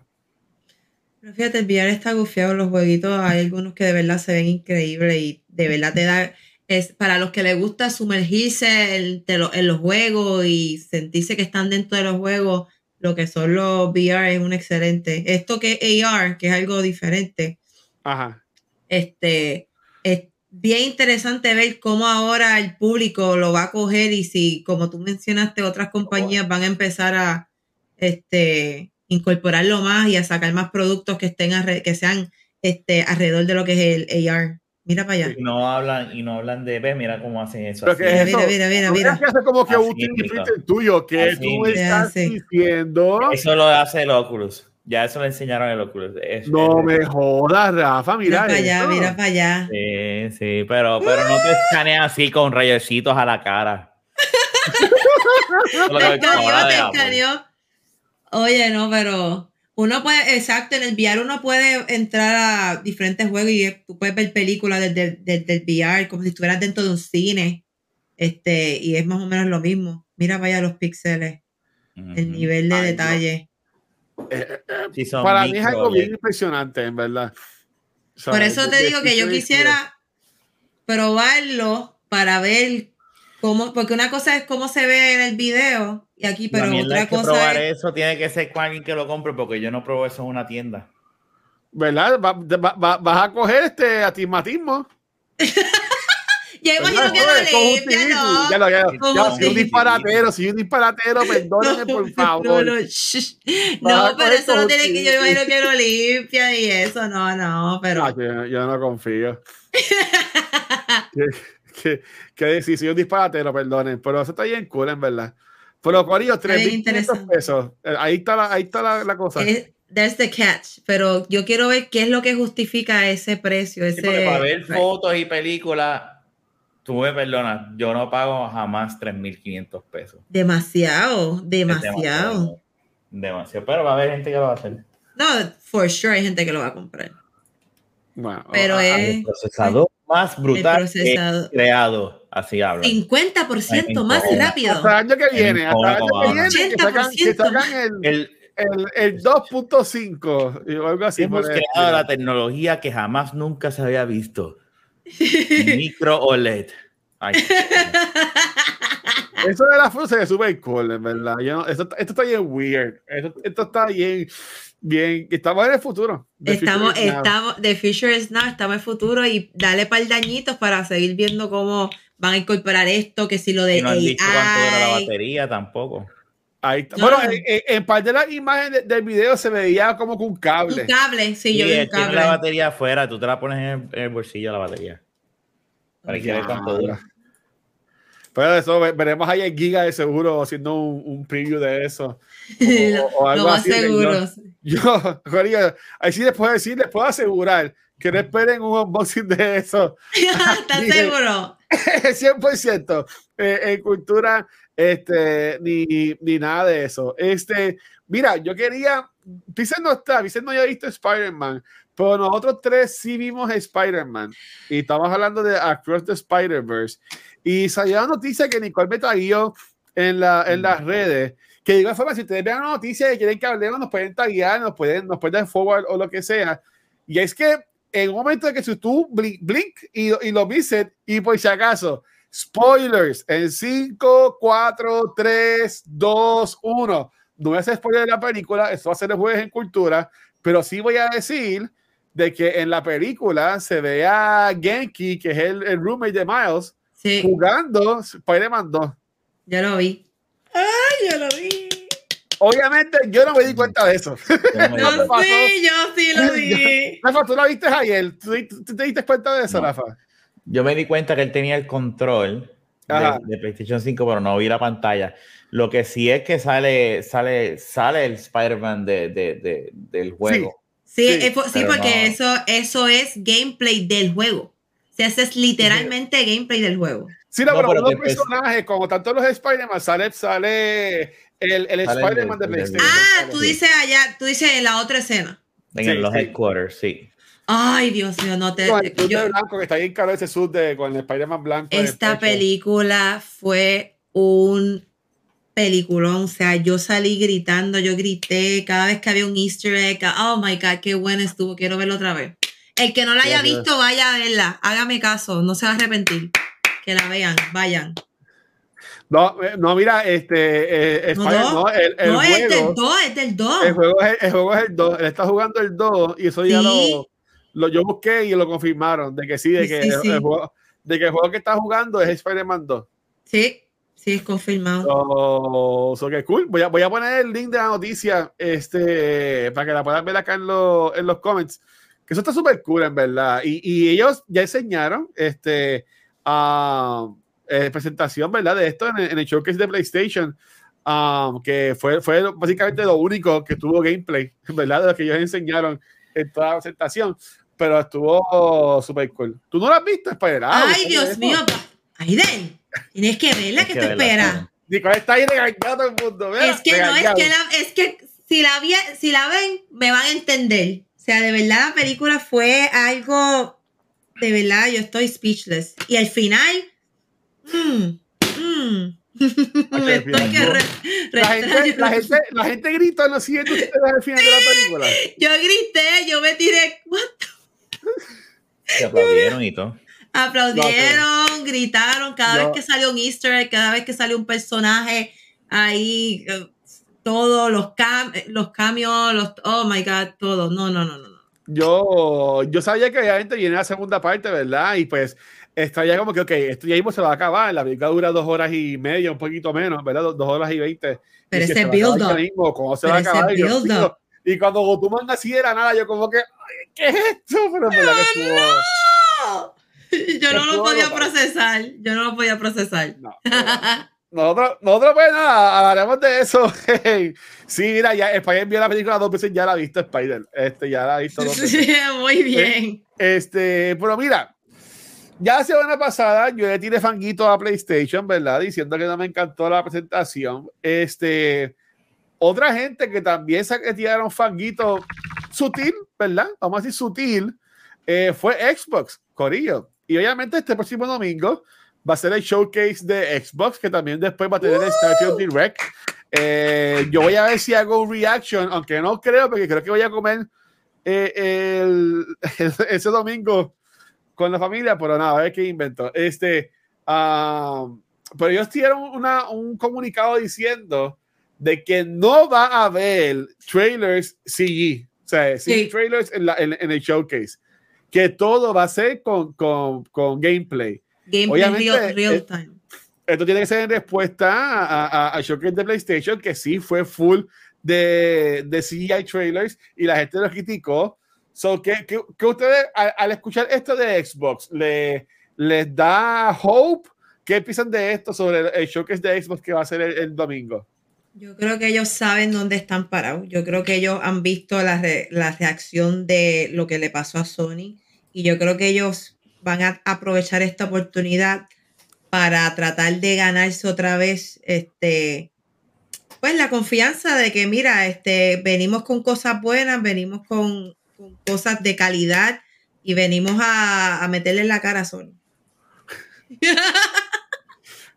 Speaker 2: Pero fíjate, el VR está gufiado, los jueguitos, hay algunos que de verdad se ven increíbles y de verdad te da es para los que les gusta sumergirse en, los juegos y sentirse que están dentro de los juegos, lo que son los VR es un excelente. Esto que es AR, que es algo diferente.
Speaker 1: Ajá.
Speaker 2: Este, es bien interesante ver cómo ahora el público lo va a coger y si, como tú mencionaste, otras compañías van a empezar a este, incorporarlo más y a sacar más productos que estén que sean este, alrededor de lo que es el AR. Mira para allá.
Speaker 3: Y no hablan, y no hablan de, ves, mira cómo hacen eso.
Speaker 1: mira, mira, mira, mira, mira. Que hace como que útil tuyo, que tú estás diciendo.
Speaker 3: Eso lo hace el Oculus. Ya eso lo enseñaron el Oculus.
Speaker 1: no me jodas, Rafa, mira.
Speaker 2: Mira para allá, mira para allá.
Speaker 3: Sí, sí, pero, pero no te escaneas así con rayecitos a la cara. <laughs>
Speaker 2: te escaneó, te escaneó. Oye, no, pero uno puede, exacto, en el VR uno puede entrar a diferentes juegos y tú puedes ver películas desde, el VR, como si estuvieras dentro de un cine. Este, y es más o menos lo mismo. Mira, vaya los píxeles, el nivel de detalle.
Speaker 1: Eh, eh, para mí es algo bien impresionante, en verdad.
Speaker 2: Por eso te digo que yo quisiera probarlo para ver cómo, porque una cosa es cómo se ve en el video y aquí, pero otra cosa.
Speaker 3: probar eso tiene que ser con alguien que lo compre, porque yo no pruebo eso en una tienda.
Speaker 1: ¿Verdad? vas a coger este atismatismo. <laughs>
Speaker 2: Ya imagino que lo limpia, ¿no?
Speaker 1: Ya lo, ya, ya, soy un disparatero, soy <laughs> un disparatero, perdóname por favor.
Speaker 2: no, pero eso no tiene que, yo imagino que lo limpia y eso, no, no, pero.
Speaker 1: yo, yo, no confío. <laughs> decir, soy un disparatero, perdonen, pero eso está bien cool, en verdad. Pero Corillo, 3.500 pesos. Eh, ahí está la, ahí está la, la cosa.
Speaker 2: Es, that's the catch. Pero yo quiero ver qué es lo que justifica ese precio. Ese,
Speaker 3: para ver fotos y películas, tú me perdonas, yo no pago jamás 3.500 pesos.
Speaker 2: Demasiado, demasiado.
Speaker 3: demasiado. Pero va a haber gente que lo va a hacer.
Speaker 2: No, for sure hay gente que lo va a comprar.
Speaker 1: Bueno,
Speaker 2: pero es.
Speaker 3: El procesador más brutal creado. Así habla.
Speaker 2: 50% más rápido.
Speaker 1: Hasta el año que viene. Hasta el año que viene. Que sacan, que sacan el, el, el 2.5 o algo así.
Speaker 3: Hemos creado la tecnología que jamás nunca se había visto. <laughs> Micro OLED. <laughs>
Speaker 1: Eso de la fuerza es súper cool, en verdad. Yo esto, esto, está bien weird. Esto, esto está bien bien, estamos en el futuro.
Speaker 2: estamos, estamos, The Future is Now, estamos en el futuro y dale par dañitos para seguir viendo cómo van a incorporar esto, que si lo de
Speaker 3: y no han dicho cuánto era la batería tampoco.
Speaker 1: Ahí está. Bueno, en, en, parte de las imágenes del video se veía como con un cable.
Speaker 2: Un cable, sí, yo vi un cable.
Speaker 3: la batería afuera, tú te la pones en el, bolsillo la batería. Para que ver cuánto dura.
Speaker 1: Pero eso veremos ahí en Giga de seguro haciendo un, preview de eso. <laughs>
Speaker 2: O, algo lo así. Seguro. <laughs>
Speaker 1: Yo, yo, ahí sí les puedo decir, les puedo asegurar que no esperen un unboxing de eso. <laughs>
Speaker 2: ¿Estás seguro?
Speaker 1: 100% eh, en cultura, este, ni, ni nada de eso. Este, mira, yo quería, Pisen no está, Pisen no había visto Spider-Man, pero nosotros tres sí vimos Spider-Man y estamos hablando de Across the Spider-Verse. Y salió la noticia que Nicole me trajo en, la, en las redes. Que de igual forma, si ustedes ven una noticia y quieren que hablemos, nos pueden taguear, nos pueden, nos pueden dar forward o lo que sea. Y es que en un momento de que si tú blink, blink y, y, lo visit, y por si acaso, spoilers en 5, 4, 3, 2, 1. No voy a hacer spoiler de la película, esto va a ser el jueves en cultura, pero sí voy a decir de que en la película se ve a Genki, que es el, el roommate de Miles, jugando Spider-Man 2.
Speaker 2: Ya lo vi. ¡Ay, yo lo vi!
Speaker 1: Obviamente, yo no me di cuenta de eso.
Speaker 2: No, <laughs> sí, yo sí lo vi. <laughs>
Speaker 1: Rafa, tú lo viste ayer. ¿Tú, te diste cuenta de eso, Rafa?
Speaker 3: Yo me di cuenta que él tenía el control de, PlayStation 5, pero no vi la pantalla. Lo que sí es que sale, sale, sale el Spider-Man de, de, del juego.
Speaker 2: Sí, sí, porque eso, eso es gameplay del juego. O sea, ese es literalmente gameplay del juego.
Speaker 1: Sí, no, pero, los personajes, como tanto los Spider-Man, sale, sale el, el Spider-Man de PlayStation.
Speaker 2: Ah, tú dices allá, tú dices en la otra escena.
Speaker 3: En los headquarters, sí.
Speaker 2: Ay, Dios mío, no te.
Speaker 1: Con el yo, blanco que está ahí en caro ese sud de, con el Spider-Man blanco.
Speaker 2: Esta película fue un peliculón. O sea, yo salí gritando, yo grité cada vez que había un Easter egg. Oh my God, qué bueno estuvo. Quiero verlo otra vez. El que no la haya visto, vaya a verla. Hágame caso, no se va a arrepentir. Que la vean, vayan.
Speaker 1: No, eh, no, mira, este. Eh, no, no, el, el
Speaker 2: no es del 2, es del 2.
Speaker 1: El juego es el, juego es el 2. Él está jugando el 2 y eso ya lo, lo, Yo busqué y lo confirmaron de que sí, de que, El, juego, de que el juego que está jugando es Spider-Man 2.
Speaker 2: Sí, sí, es confirmado.
Speaker 1: So, so que cool. Voy a, voy a poner el link de la noticia este, para que la puedan ver acá en, lo, en los comments. Que eso está súper cool, en verdad. Y, y ellos ya enseñaron este, a. Eh, presentación, ¿verdad? De esto en, el showcase de PlayStation, um, que fue, fue básicamente lo único que tuvo gameplay, <laughs> ¿verdad? De lo que ellos enseñaron en toda la presentación, pero estuvo súper cool. ¿Tú no lo has visto, Spider?
Speaker 2: Ay, Dios mío, Aiden, tienes que verla, que te espera.
Speaker 1: Nicole está ahí regañando todo el mundo.
Speaker 2: Es que no, es que, es que si la, si la ven, me van a entender. O sea, de verdad la película fue algo, de verdad, yo estoy speechless. Y al final, Mm, mm. <laughs>
Speaker 1: la, gente, la, gente, la gente grita en los siguientes al final de la película.
Speaker 2: Yo grité, yo me tiré.
Speaker 3: Se aplaudieron y todo.
Speaker 2: Aplaudieron, gritaron cada vez que salió un Easter egg, cada vez que salió un personaje ahí, eh, todos los, cam los cambios, los, oh my god, todo. No, no, no, no.
Speaker 1: Yo, yo sabía que obviamente viene la segunda parte, ¿verdad? Y pues está ya como que, ok, esto ya mismo se va a acabar. La película dura dos horas y media, un poquito menos, ¿verdad? Dos, horas y veinte.
Speaker 2: Pero ese build up.
Speaker 1: ¿Cómo se va a acabar? y cuando Gotuman así era nada, yo como que, ¿qué es esto? Pero
Speaker 2: no, no. <laughs> Yo no lo podía procesar. Yo no lo podía procesar. No,
Speaker 1: nosotros, nosotros, pues nada, hablaremos de eso. <laughs> sí, mira, ya Spider vio la película dos veces, ya la ha visto Spider. Este, ya la ha visto dos veces. <laughs>
Speaker 2: Sí, muy bien.
Speaker 1: Este, pero mira, ya la semana pasada yo le tiré fanguito a PlayStation, ¿verdad? Diciendo que no me encantó la presentación. Este, otra gente que también se tiraron fanguito sutil, ¿verdad? Vamos a decir sutil, eh, fue Xbox, Corillo. Y obviamente este próximo domingo va a ser el showcase de Xbox, que también después va a tener el Starfield Direct. Eh, yo voy a ver si hago un reaction, aunque no creo, porque creo que voy a comer eh, <laughs> ese domingo con la familia, pero nada, a ver qué inventó. Este, uh, pero ellos dieron una, un comunicado diciendo de que no va a haber trailers CG, o sea, sí. trailers en, la, en, el showcase, que todo va a ser con, con, con gameplay.
Speaker 2: Gameplay real, real, eh, time.
Speaker 1: Esto tiene que ser en respuesta a, showcase de PlayStation, que sí fue full de, de CGI trailers y la gente lo criticó So, que, ustedes al, escuchar esto de Xbox le, les da hope ¿Qué piensan de esto sobre el, showcase de Xbox que va a ser el, domingo?
Speaker 2: Yo creo que ellos saben dónde están parados. Yo creo que ellos han visto la, la reacción de lo que le pasó a Sony y yo creo que ellos van a aprovechar esta oportunidad para tratar de ganarse otra vez este pues la confianza de que mira, este venimos con cosas buenas, venimos con, cosas de calidad y venimos a, a meterle en la cara a Sony. <laughs>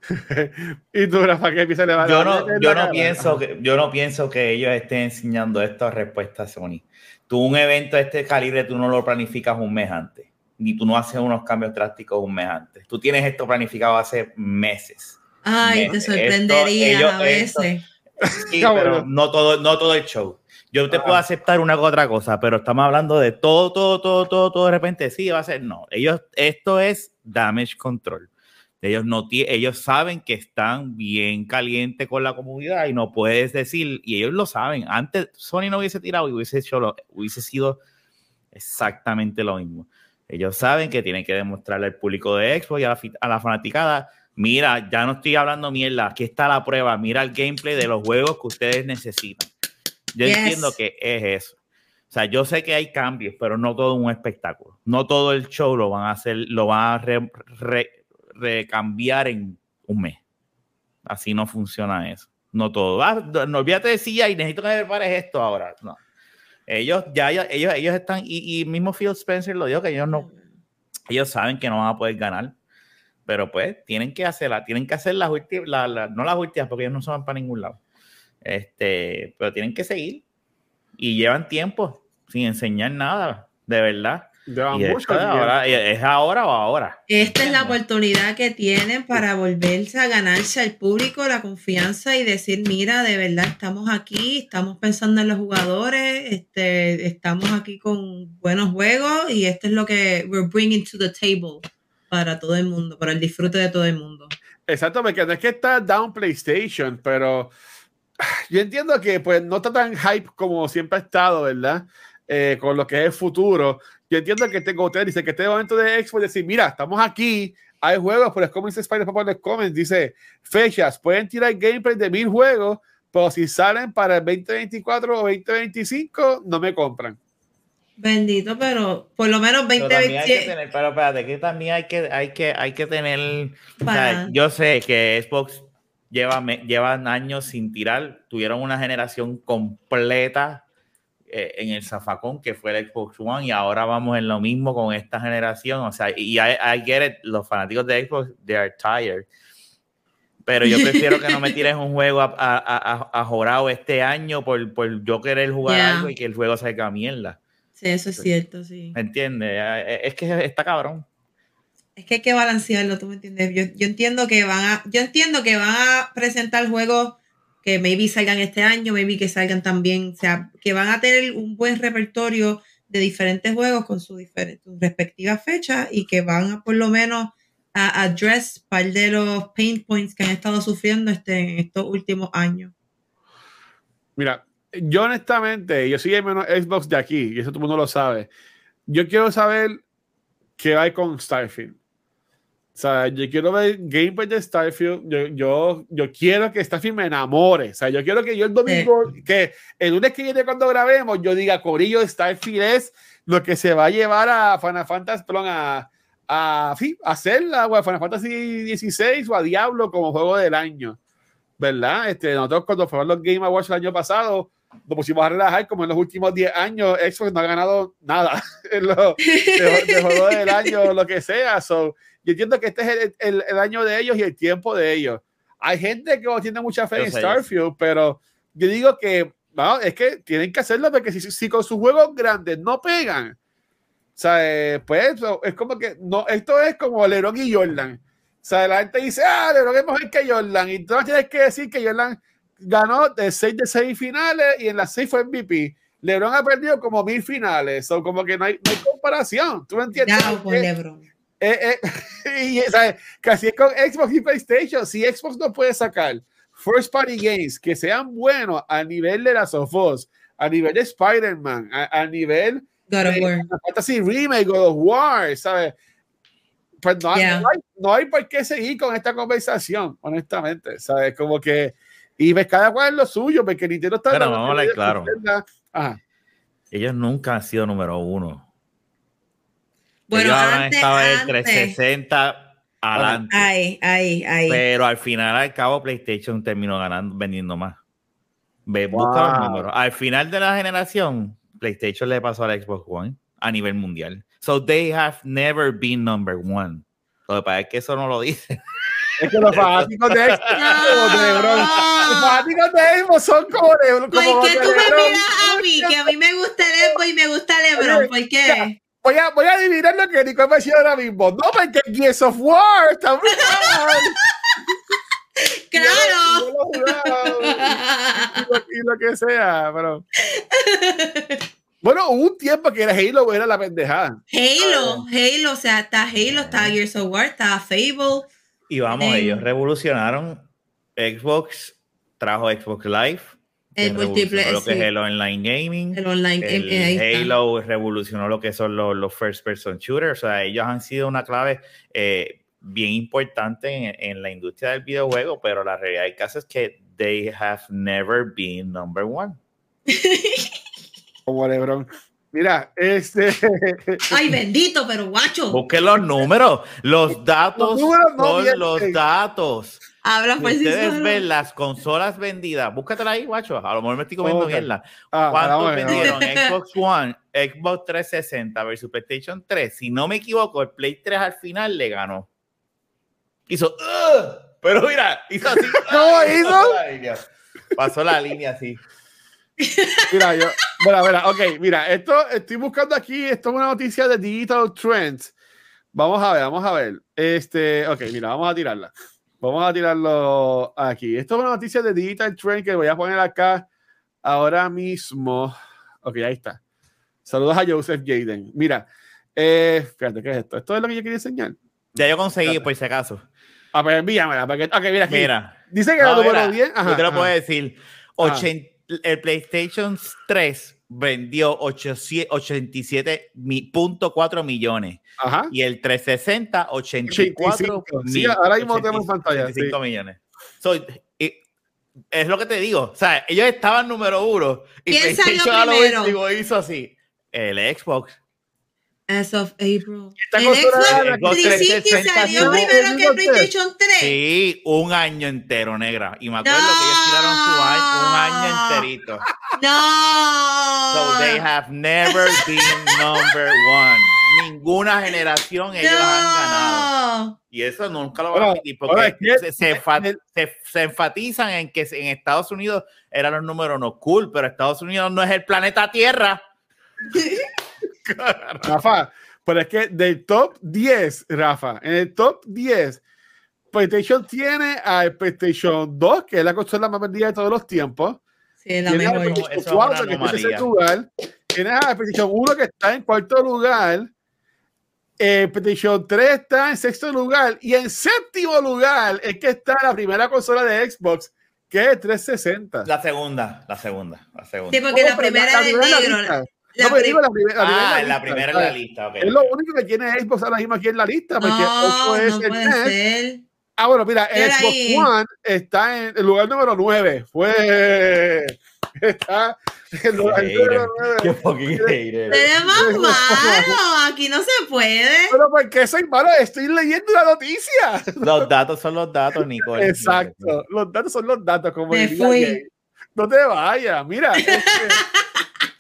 Speaker 2: <laughs>
Speaker 1: y tú, Rafa, ¿qué piensas?
Speaker 3: Yo no, yo no pienso que yo no pienso que ellos estén enseñando esta respuesta a Sony. Tú un evento de este calibre tú no lo planificas un mes antes ni tú no haces unos cambios drásticos un mes antes. Tú tienes esto planificado hace meses.
Speaker 2: Ay, te sorprendería a veces.
Speaker 3: sí, <laughs> pero no todo, no todo el show. Yo te puedo aceptar una u otra cosa, pero estamos hablando de todo, todo, todo, todo, todo de repente. Sí, va a ser no. Ellos, esto es damage control. Ellos, no ellos saben que están bien calientes con la comunidad y no puedes decir, y ellos lo saben. Antes Sony no hubiese tirado y hubiese, hecho hubiese sido exactamente lo mismo. Ellos saben que tienen que demostrarle al público de Xbox y a la, fanaticada, mira, ya no estoy hablando mierda, aquí está la prueba, mira el gameplay de los juegos que ustedes necesitan. Yo entiendo que es eso. O sea, yo sé que hay cambios, pero no todo un espectáculo. No todo el show lo van a hacer, lo van a recambiar en un mes. Así no funciona eso. No todo. Ah, no olvídate de si y necesito que me prepares esto ahora. No. Ellos ya, ellos, ellos están, y, mismo Phil Spencer lo dijo que ellos no, ellos saben que no van a poder ganar, pero pues tienen que hacerla, tienen que hacer las últimas, no las últimas porque ellos no se van para ningún lado, este, pero tienen que seguir y llevan tiempo sin enseñar nada, de verdad es, ahora o ahora.
Speaker 2: Esta es la oportunidad que tienen para volverse a ganarse al público la confianza y decir, mira, de verdad estamos aquí, estamos pensando en los jugadores, este, estamos aquí con buenos juegos y esto es lo que we're bringing to the table para todo el mundo, para el disfrute de todo el mundo.
Speaker 1: Exacto, porque no es que está down PlayStation, pero <sighs> yo entiendo que pues no está tan hype como siempre ha estado, ¿verdad? Eh, con lo que es el futuro. Yo entiendo que tengo usted dice que este momento de Expo decir, mira, estamos aquí, hay juegos, pero es como dice Spider Papa en los comments, dice fechas, pueden tirar gameplay de mil juegos, pero si salen para el 2024 o 2025, no me compran.
Speaker 2: Bendito, pero por lo menos 2025.
Speaker 3: Pero, espérate, que también hay que, hay que, hay que tener. yo sé que Xbox lleva, llevan años sin tirar, tuvieron una generación completa eh, en el zafacón que fue el Xbox One y ahora vamos en lo mismo con esta generación. O sea, y I, get it, los fanáticos de Xbox, they are tired. Pero yo prefiero que no me tires un juego a, a, a, jorado este año por, por, yo querer jugar algo y que el juego salga mierda.
Speaker 2: Sí, eso es cierto, sí.
Speaker 3: ¿Me entiendes? Eh, eh, es que está cabrón.
Speaker 2: Es que hay que balancearlo, tú me entiendes. Yo, yo entiendo que van a, yo entiendo que van a presentar juegos que maybe salgan este año, maybe que salgan también, o sea, que van a tener un buen repertorio de diferentes juegos con su, respectiva fecha y que van a por lo menos a address par de los pain points que han estado sufriendo este, en estos últimos años.
Speaker 1: Mira, yo honestamente, yo soy el menos Xbox de aquí, y eso todo el mundo lo sabe. Yo quiero saber qué hay con Starfield. O sea, yo quiero ver gameplay de Starfield. Yo, yo, yo, quiero que Starfield me enamore. O sea, yo quiero que yo el domingo, que el lunes que viene cuando grabemos, yo diga, Corillo, Starfield es lo que se va a llevar a Final Fantasy, perdón, a, a, sí, a hacerla, o a Final Fantasy XVI o a Diablo como juego del año. ¿Verdad? Este, nosotros cuando fueron los Game Awards el año pasado, nos pusimos a relajar como en los últimos 10 años, Xbox no ha ganado nada <laughs> en los, de, juego del año, <laughs> lo que sea. So, yo entiendo que este es el, el, año de ellos y el tiempo de ellos. Hay gente que tiene mucha fe en Starfield, pero yo digo que no, es que tienen que hacerlo porque si, si con sus juegos grandes no pegan, o sea, eh, pues es como que no, esto es como LeBron y Jordan. O sea, la gente dice, ah, LeBron es mejor que Jordan. Y tú tienes que decir que Jordan ganó de 6 de 6 finales y en las 6 fue MVP. LeBron ha perdido como mil finales. Son como que no hay, no hay comparación. ¿Tú me entiendes?
Speaker 2: Ya, por LeBron.
Speaker 1: Eh, eh, <laughs> y casi es con Xbox y PlayStation. Si Xbox no puede sacar first party games que sean buenos a nivel de las of Us, a nivel de Spider-Man, a, nivel
Speaker 2: God of
Speaker 1: War. Fantasy Remake, God of War, ¿sabes? pues no, hay, no, hay, por qué seguir con esta conversación, honestamente. ¿Sabes? Como que. Y ves cada cual es lo suyo, porque Nintendo está.
Speaker 3: Pero vamos a hablar claro. Ellos nunca han sido número uno. Bueno, Ellos habrán estado en 360 adelante.
Speaker 2: Ay, ay, ay.
Speaker 3: Pero al final, al cabo, PlayStation terminó ganando, vendiendo más. Ve, busca los números. Al final de la generación, PlayStation le pasó al Xbox One a nivel mundial. So they have never been number one. Lo que pasa es que eso no lo dice. <laughs>
Speaker 1: Es que los fanáticos de Xbox Los fanáticos de Xbox son como Lebron.
Speaker 2: ¿Por qué tú me miras a mí? Que a mí me gusta el y me gusta Lebron. ¿Por qué?
Speaker 1: Voy a, voy a adivinar lo que Nico me decía ahora mismo. No, porque Gears of War está brutal. <laughs>
Speaker 2: Claro.
Speaker 1: y, lo, que sea, pero. Bueno, hubo un tiempo que era Halo era la pendejada.
Speaker 2: Halo, Halo, o sea, está Halo, está Gears of War, está Fable.
Speaker 3: Y vamos, ellos revolucionaron Xbox, trajo Xbox Live.
Speaker 2: El múltiple,
Speaker 3: lo que es el online gaming.
Speaker 2: El online
Speaker 3: el Halo revolucionó lo que son los, los, first person shooters. O sea, ellos han sido una clave eh, bien importante en, en, la industria del videojuego, pero la realidad del caso es que they have never been number one. <laughs>
Speaker 1: Como Lebron. Mira, este. <laughs>
Speaker 2: Ay, bendito, pero guacho.
Speaker 3: Busquen los números. Los datos son los datos.
Speaker 2: Habla
Speaker 3: pues Ustedes ven las consolas vendidas. Búscatela ahí, guacho. A lo mejor me estoy comiendo okay. mierda. Ah, ¿Cuántos vendieron Xbox One, Xbox 360 versus PlayStation 3? Si no me equivoco, el Play 3 al final le ganó. Hizo. pero mira, hizo así. <laughs>
Speaker 1: ¿Cómo hizo?
Speaker 3: Pasó la línea así.
Speaker 1: Mira, yo, mira, mira, ok, mira, esto estoy buscando aquí, esto es una noticia de Digital Trends. Vamos a ver, vamos a ver. Este, ok, mira, vamos a tirarla. Vamos a tirarlo aquí. Esto es una noticia de Digital Trends que voy a poner acá ahora mismo. Ok, ahí está. Saludos a Joseph Jaden. Mira, eh, fíjate, ¿qué es esto? Esto es lo que yo quería enseñar.
Speaker 3: Ya yo conseguí, por si acaso.
Speaker 1: Ah, pues envíamela. Porque, ok, mira aquí.
Speaker 3: Mira.
Speaker 1: Dice que no, lo número bien.
Speaker 3: Ajá, yo te lo puedo decir. 80 el PlayStation 3 vendió 87.4 millones. Y el 360, 84
Speaker 1: Sí, ahora mismo tenemos pantalla.
Speaker 3: millones. es lo que te digo. O sea, ellos estaban número uno. Y
Speaker 2: PlayStation a lo último
Speaker 3: hizo así. El Xbox
Speaker 2: As of April. El Xbox 360 salió primero que el PlayStation 3.
Speaker 3: Sí, un año entero, negra. Y me acuerdo no. que ellos tiraron su año, un año enterito.
Speaker 2: No.
Speaker 3: So they have never been number one. Ninguna generación ellos no. han ganado. Y eso nunca lo van a admitir porque se, se, se, se, enfatizan en que en Estados Unidos eran los números no cool, pero Estados Unidos no es el planeta Tierra. <laughs> <laughs>
Speaker 1: Rafa, pero es que del top 10, Rafa, en el top 10, PlayStation tiene a PlayStation 2, que es la consola más vendida de todos los tiempos.
Speaker 2: Sí, la tiene.
Speaker 1: PlayStation 4, que está en lugar. Tiene a PlayStation 1, que está en cuarto lugar. Eh, PlayStation 3 está en sexto lugar. Y en séptimo lugar es que está la primera consola de Xbox, que es 360.
Speaker 3: La segunda, la segunda, la segunda.
Speaker 2: Sí, porque la primera de negro.
Speaker 1: La, no, digo la, primera, la
Speaker 3: ah, primera, la primera en la lista. Okay.
Speaker 1: Es lo único que tiene Xbox ahora mismo aquí en la lista. Porque
Speaker 2: no, es no el puede ser.
Speaker 1: Ah, bueno, mira, Xbox One está en el lugar número 9. Fue. Está en el lugar número 9.
Speaker 3: Qué.
Speaker 2: Tenemos malo. Aquí no se puede.
Speaker 1: Pero porque soy malo, estoy leyendo la noticia.
Speaker 3: Los datos son los datos, Nicole.
Speaker 1: Exacto. Los datos son los datos. Como
Speaker 2: Me fui.
Speaker 1: No te vayas. Mira. Este, <laughs>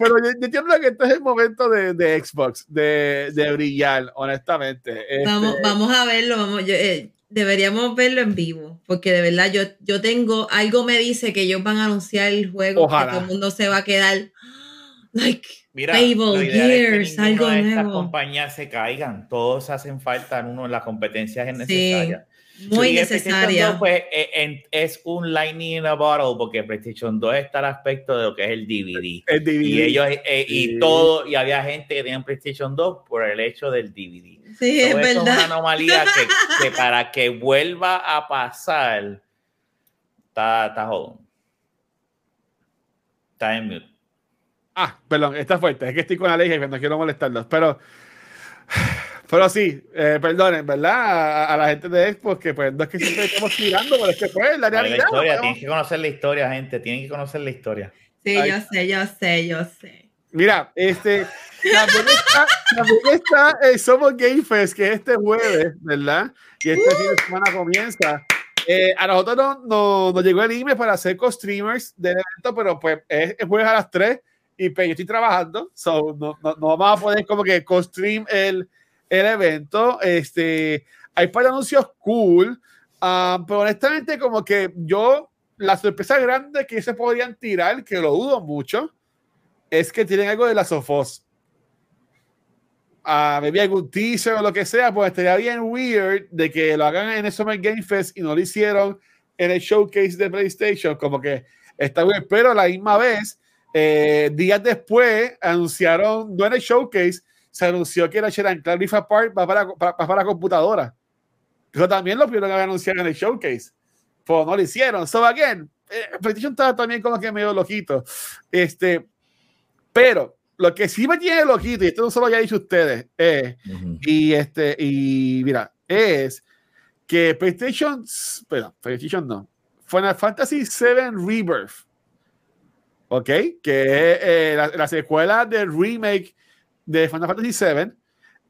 Speaker 1: pero yo, entiendo que este es el momento de, de Xbox, de, de, brillar, honestamente.
Speaker 2: Vamos, este, vamos a verlo, vamos, yo, eh, deberíamos verlo en vivo, porque de verdad yo, yo tengo, algo me dice que ellos van a anunciar el juego, Ojalá. que todo el mundo se va a quedar, <gasps> like,
Speaker 3: Mira,
Speaker 2: Fable, Gears, algo
Speaker 3: de
Speaker 2: nuevo.
Speaker 3: Estas compañías se caigan, todos hacen falta en uno, las competencias es necesaria.
Speaker 2: Sí. Muy sí, necesaria.
Speaker 3: 2, pues, es un lightning in a bottle porque PlayStation 2 está al aspecto de lo que es el DVD.
Speaker 1: El DVD.
Speaker 3: Y ellos eh, y todo y había gente que tenía PlayStation 2 por el hecho del DVD.
Speaker 2: Sí,
Speaker 3: todo
Speaker 2: es
Speaker 3: eso
Speaker 2: verdad.
Speaker 3: Es una anomalía que, <laughs> que, para que vuelva a pasar está, está jodón. Está en mute.
Speaker 1: Ah, perdón, está fuerte. Es que estoy con la ley y no quiero molestarlos. Pero Pero sí, eh, perdonen, ¿verdad? A, la gente de Xbox, que pues no es que siempre estamos tirando, pero es que pues la realidad.
Speaker 3: La historia, tienen que conocer la historia, gente, tienen que conocer la historia.
Speaker 2: Sí, yo sé, yo sé, yo sé.
Speaker 1: Mira, este, también está, también está eh, Somos Game Fest, que es este jueves, ¿verdad? Y este fin de semana comienza. Eh, a nosotros nos no, no llegó el email para hacer co-streamers del evento, pero pues es, es, jueves a las 3 y pues yo estoy trabajando, so no, no, no vamos a poder como que co-stream el, el evento. Este, hay para anuncios cool, um, pero honestamente como que yo, la sorpresa grande que se podrían tirar, que lo dudo mucho, es que tienen algo de la Sofos. A uh, maybe algún teaser o lo que sea, pues estaría bien weird de que lo hagan en el Summer Game Fest y no lo hicieron en el showcase de PlayStation, como que está bien, pero a la misma vez, eh, días después anunciaron, no en el showcase, se anunció que era Sharon Clarify Park va para, para, para, computadora. Eso también lo pudieron haber anunciado en el showcase. Pues no lo hicieron. So, again, eh, PlayStation estaba también como que medio loquito. Este, pero lo que sí me tiene loquito, y esto no solo ya dicho ustedes, eh, y este, y mira, es que PlayStation, perdón, PlayStation no, Final Fantasy VII Rebirth, ¿ok? Que es eh, la, la, secuela del remake de Final Fantasy VII,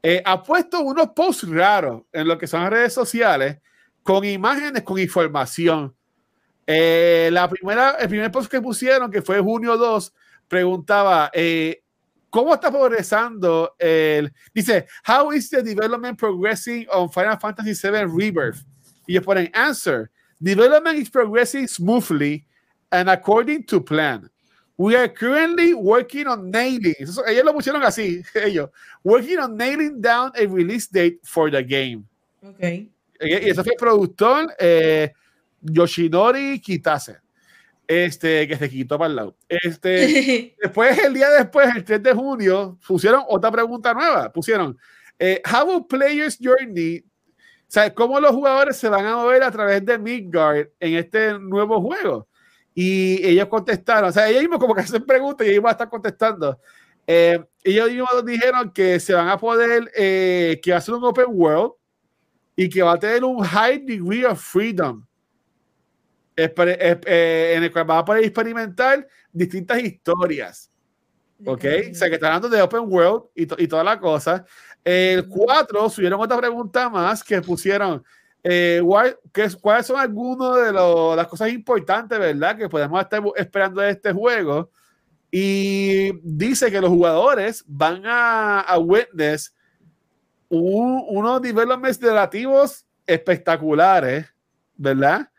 Speaker 1: eh, ha puesto unos posts raros en lo que son las redes sociales con imágenes, con información. Eh, la primera, el primer post que pusieron, que fue junio 2, preguntaba, eh, ¿cómo está progresando el... Dice, how is the development progressing on Final Fantasy VII Rebirth? Y ellos ponen, answer, development is progressing smoothly and according to plan. We are currently working on nailing. Eso, ellos lo pusieron así, <laughs> ellos. Working on nailing down a release date for the game.
Speaker 2: Ok.
Speaker 1: Y eso fue el productor eh, Yoshinori Kitase. Este, que se quitó para el lado. Este, <laughs> después, el día después, el 3 de junio, pusieron otra pregunta nueva. Pusieron, eh, how will players journey, o sea, cómo los jugadores se van a mover a través de Midgard en este nuevo juego. Y ellos contestaron, o sea, ellos mismos como que hacen preguntas y ellos van a estar contestando. Eh, ellos mismos dijeron que se van a poder, eh, que va a ser un open world y que va a tener un high degree of freedom. Eh, en el cual va a poder experimentar distintas historias. ¿Ok? O sea, que está hablando de open world y, y toda la cosa. El 4 subieron otra pregunta más que pusieron eh, ¿Cuáles son algunas de las cosas importantes, verdad, que podemos estar esperando de este juego? Y dice que los jugadores van a, a witness un, unos developments narrativos espectaculares, ¿verdad?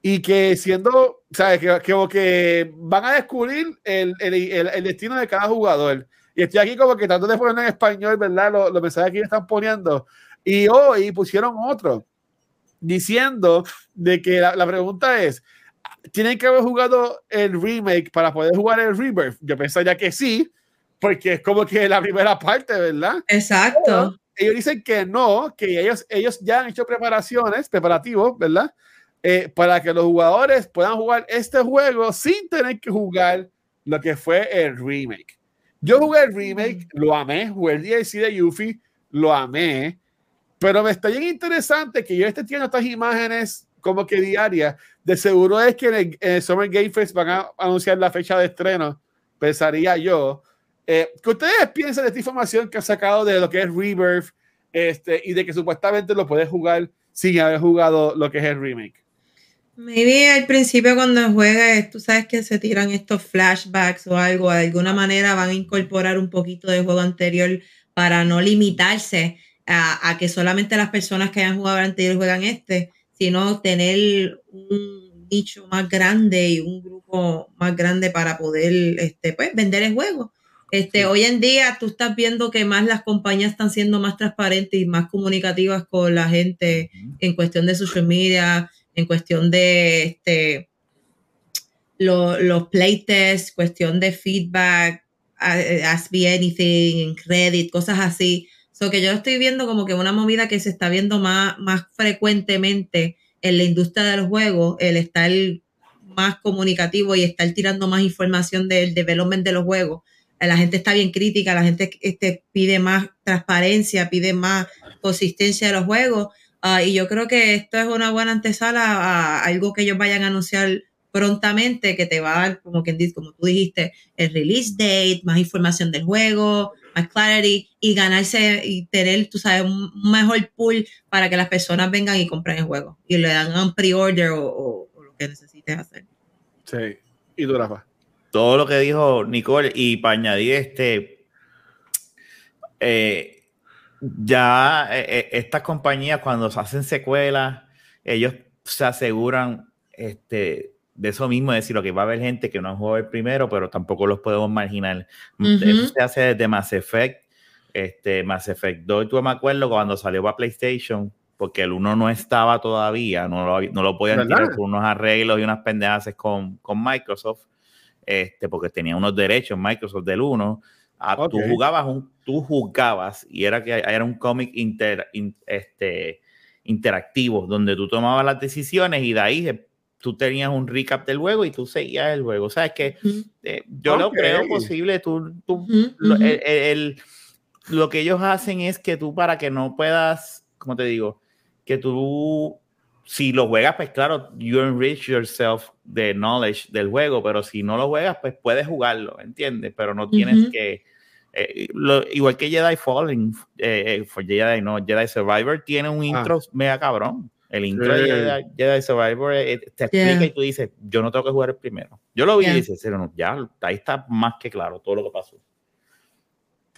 Speaker 1: Y que siendo, sea, que, que, que van a descubrir el, el, el, destino de cada jugador. Y estoy aquí como que tratando de poner en español, ¿verdad? Los, los mensajes que están poniendo. Y hoy pusieron otro diciendo de que la, la, pregunta es, ¿tienen que haber jugado el remake para poder jugar el Rebirth? Yo pensaría que sí, porque es como que la primera parte, ¿verdad?
Speaker 2: Exacto.
Speaker 1: Pero ellos dicen que no, que ellos, ellos ya han hecho preparaciones, preparativos, ¿verdad? Eh, para que los jugadores puedan jugar este juego sin tener que jugar lo que fue el remake. Yo jugué el remake, lo amé, jugué el DLC de Yuffie, lo amé, pero me está bien interesante que yo esté teniendo estas imágenes como que diarias. De seguro es que en el, Summer Game Fest van a anunciar la fecha de estreno, pensaría yo. Eh, ¿Qué ustedes piensan de esta información que ha sacado de lo que es Rebirth este, y de que supuestamente lo puedes jugar sin haber jugado lo que es el remake?
Speaker 2: Maybe al principio cuando juegas, tú sabes que se tiran estos flashbacks o algo, de alguna manera van a incorporar un poquito de juego anterior para no limitarse a, a, que solamente las personas que hayan jugado anterior juegan este, sino tener un nicho más grande y un grupo más grande para poder este, pues, vender el juego. Este, sí. Hoy en día tú estás viendo que más las compañías están siendo más transparentes y más comunicativas con la gente uh -huh. en cuestión de social media, en cuestión de este, lo, los playtests, cuestión de feedback, ask me anything, credit, cosas así. So que yo estoy viendo como que una movida que se está viendo más, más frecuentemente en la industria de los juegos, el estar más comunicativo y estar tirando más información del development de los juegos la gente está bien crítica, la gente este, pide más transparencia, pide más consistencia de los juegos. Ah, y yo creo que esto es una buena antesala a algo que ellos vayan a anunciar prontamente, que te va a dar, como, quien como tú dijiste, el release date, más información del juego, más clarity y ganarse y tener, tú sabes, un mejor pool para que las personas vengan y compren el juego y le dan un pre-order o, lo que necesites hacer.
Speaker 1: Sí. ¿Y tú, Rafa?
Speaker 3: Todo lo que dijo Nicole y para añadir este, eh, ya eh, eh, estas compañías cuando hacen secuelas, ellos se aseguran este, de eso mismo, decir, lo que va a haber gente que no ha jugado el primero, pero tampoco los podemos marginar. Eso se hace desde Mass Effect, este, Mass Effect 2, yo me acuerdo cuando salió para PlayStation, porque el 1 no estaba todavía, no lo, no lo podían tirar por unos arreglos y unas pendejas con, con, Microsoft, este, porque tenía unos derechos Microsoft del 1. Ah, tú jugabas un, tú jugabas y era que era un cómic inter, este, interactivo donde tú tomabas las decisiones y de ahí tú tenías un recap del juego y tú seguías el juego. O sea, es que eh, yo lo creo posible. Tú, tú el, lo que ellos hacen es que tú, para que no puedas, como te digo, que tú, si lo juegas, pues claro, you enrich yourself the knowledge del juego, pero si no lo juegas, pues puedes jugarlo, ¿entiendes? Pero no tienes que. Eh, igual que Jedi Fallen, eh, Jedi, no, Jedi Survivor tiene un ah. intro mega cabrón. El intro de Jedi, Survivor eh, te explica y tú dices, yo no tengo que jugar el primero. Yo lo vi y dices, no, ya, ahí está más que claro todo lo que pasó.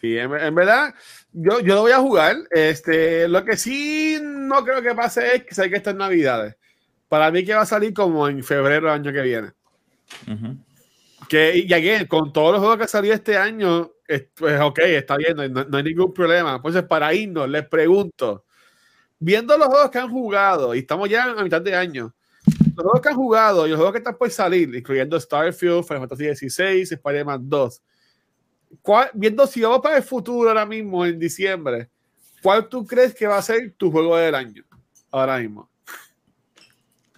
Speaker 1: Sí, en, verdad, yo, yo lo voy a jugar. Este, lo que sí no creo que pase es que sé que estas navidades. Para mí que va a salir como en febrero del año que viene. que, y aquí, con todos los juegos que salió este año, pues ok, está bien, no, no hay ningún problema. Pues para irnos, les pregunto, viendo los juegos que han jugado, y estamos ya a mitad de año, los juegos que han jugado y los juegos que están por salir, incluyendo Starfield, Final Fantasy XVI, Spider-Man 2, viendo si vamos para el futuro ahora mismo, en diciembre, ¿cuál tú crees que va a ser tu juego del año ahora mismo?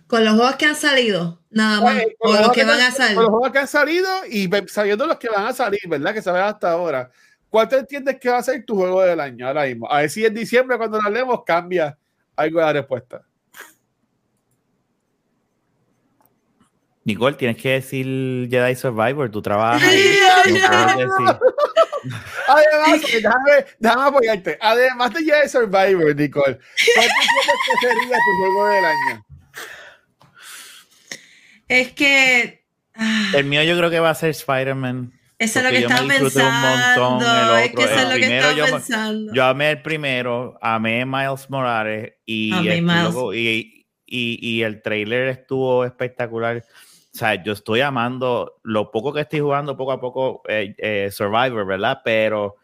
Speaker 2: Con los juegos que han salido, nada más. Pues, con, los, que, van a salir.
Speaker 1: Con los juegos que han salido y sabiendo los que van a salir, ¿verdad? Que hasta ahora. ¿Cuál te entiendes que va a ser tu juego del año ahora mismo? A ver si en diciembre, cuando lo hablemos, cambia algo de la respuesta.
Speaker 3: Nicole, tienes que decir Jedi Survivor, tú trabajas ahí. <laughs>
Speaker 1: Además, déjame, déjame, apoyarte. Además de Jedi Survivor, Nicole, ¿cuál que sería tu juego del año?
Speaker 2: Es que.
Speaker 3: Ah. El mío yo creo que va a ser Spider-Man.
Speaker 2: Eso es lo que estaba pensando. es que eso es lo que estaba yo, pensando.
Speaker 3: Yo amé el primero, amé Miles Morales y, y, y, el trailer estuvo espectacular. O sea, yo estoy amando lo poco que estoy jugando poco a poco eh, eh, Survivor, ¿verdad? Pero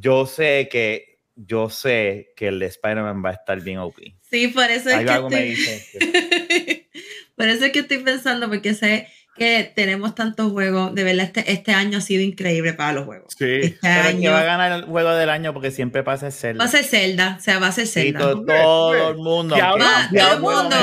Speaker 3: yo sé que yo sé que el de Spider-Man va a estar bien OP.
Speaker 2: Sí, por eso es que estoy... <laughs> por eso es que estoy pensando, porque sé que tenemos tantos juegos. De verdad, este, este año ha sido increíble para los juegos.
Speaker 1: Sí.
Speaker 2: Este
Speaker 3: Pero año, va a ganar el juego del año porque siempre pasa Zelda.
Speaker 2: Va a ser Zelda, o sea, va a ser Zelda.
Speaker 3: todo, el mundo.
Speaker 2: todo el mundo.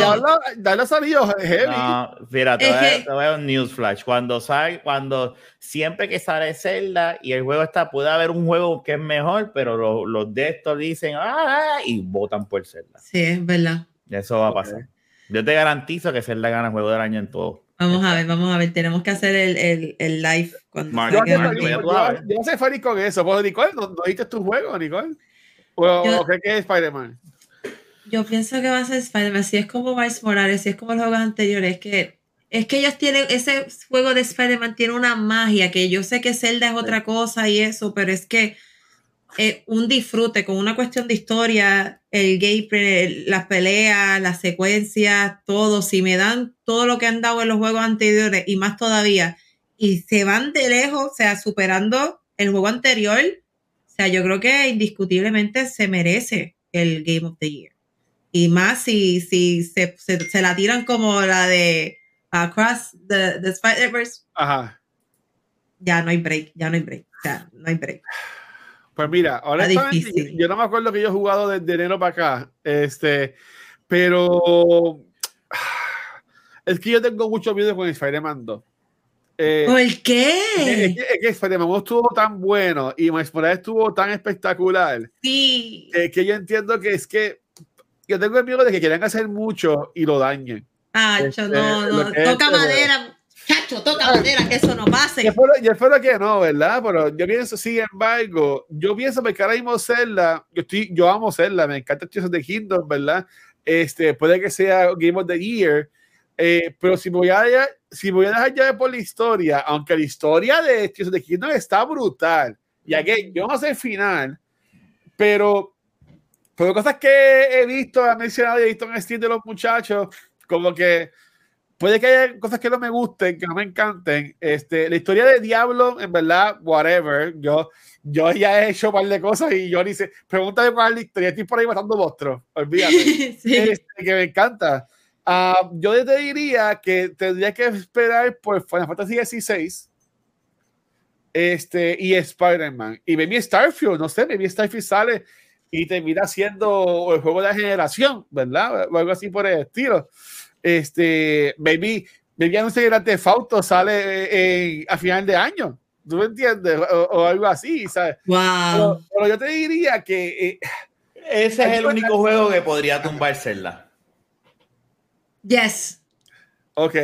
Speaker 1: Dale salido heavy.
Speaker 3: No, mira, te, voy, a, un newsflash. Cuando sale, cuando siempre que sale Zelda y el juego está, puede haber un juego que es mejor, pero los, los de estos dicen, ah, y votan por Zelda.
Speaker 2: Sí, es verdad.
Speaker 3: Eso va a pasar. Yo te garantizo que Zelda gana el juego del año en todo.
Speaker 2: Vamos a ver, vamos a ver. Tenemos que hacer el, el, el live cuando
Speaker 1: Yo, no sé feliz con eso. Pues, Nicole, ¿no, ¿no viste tu juego, Nicole? ¿O, qué, es Spider-Man?
Speaker 2: Yo pienso que va a ser Spider-Man. Si es como Miles Morales, si es como los juegos anteriores, que es que ellos tienen, ese juego de Spider-Man tiene una magia que yo sé que Zelda es otra cosa y eso, pero es que eh, un disfrute con una cuestión de historia, el gameplay, las peleas, las secuencias, todo. Si me dan todo lo que han dado en los juegos anteriores y más todavía, y se van de lejos, o sea, superando el juego anterior, o sea, yo creo que indiscutiblemente se merece el Game of the Year. Y más si, si se, se, la tiran como la de Across the, the Spider-Verse.
Speaker 1: Ajá.
Speaker 2: Ya no hay break, ya no hay break, sea, no hay break.
Speaker 1: Pues mira, ahora yo no me acuerdo que yo he jugado desde enero para acá, este, pero <sighs> es que yo tengo mucho miedo con Spider-Man 2. Eh,
Speaker 2: ¿Por qué?
Speaker 1: Es que, es que estuvo tan bueno y Miles Morales estuvo tan espectacular.
Speaker 2: Sí.
Speaker 1: que yo entiendo que es que yo tengo el miedo de que quieran hacer mucho y lo dañen.
Speaker 2: Ah, este, no, no. Toca madera. Chacho, toca madera, que eso no pase.
Speaker 1: Yo espero, que no, ¿verdad? Pero yo pienso, sin embargo, yo pienso que ahora mismo Zelda, yo, estoy, yo amo Zelda, me encanta el de Kingdom, ¿verdad? Este, puede que sea Game of the Year, eh, pero si voy a si voy a dejar ya por la historia, aunque la historia de Tears of Kingdom está brutal, ya que yo no sé el final, pero por cosas que he visto, he mencionado y he visto en el estilo de los muchachos, como que puede que haya cosas que no me gusten, que no me encanten. Este, la historia de Diablo, en verdad, whatever. Yo, yo ya he hecho un par de cosas y yo ni sé. Pregúntame cuál es la historia. Estoy por ahí matando monstruos. Olvídate. <laughs> Este, que me encanta. Uh, yo te diría que tendría que esperar por Final Fantasy XVI este, y Spider-Man. Y maybe Starfield, no sé, maybe Starfield sale y termina siendo el juego de la generación, ¿verdad? O algo así por el estilo. Este, baby, baby no sé Grand Fauto sale eh, a final de año. ¿Tú me entiendes? O, algo así, ¿sabes?
Speaker 2: Wow.
Speaker 1: Pero, yo te diría que eh,
Speaker 3: ese es el único juego que podría tumbar Zelda.
Speaker 2: Yes.
Speaker 1: Ok.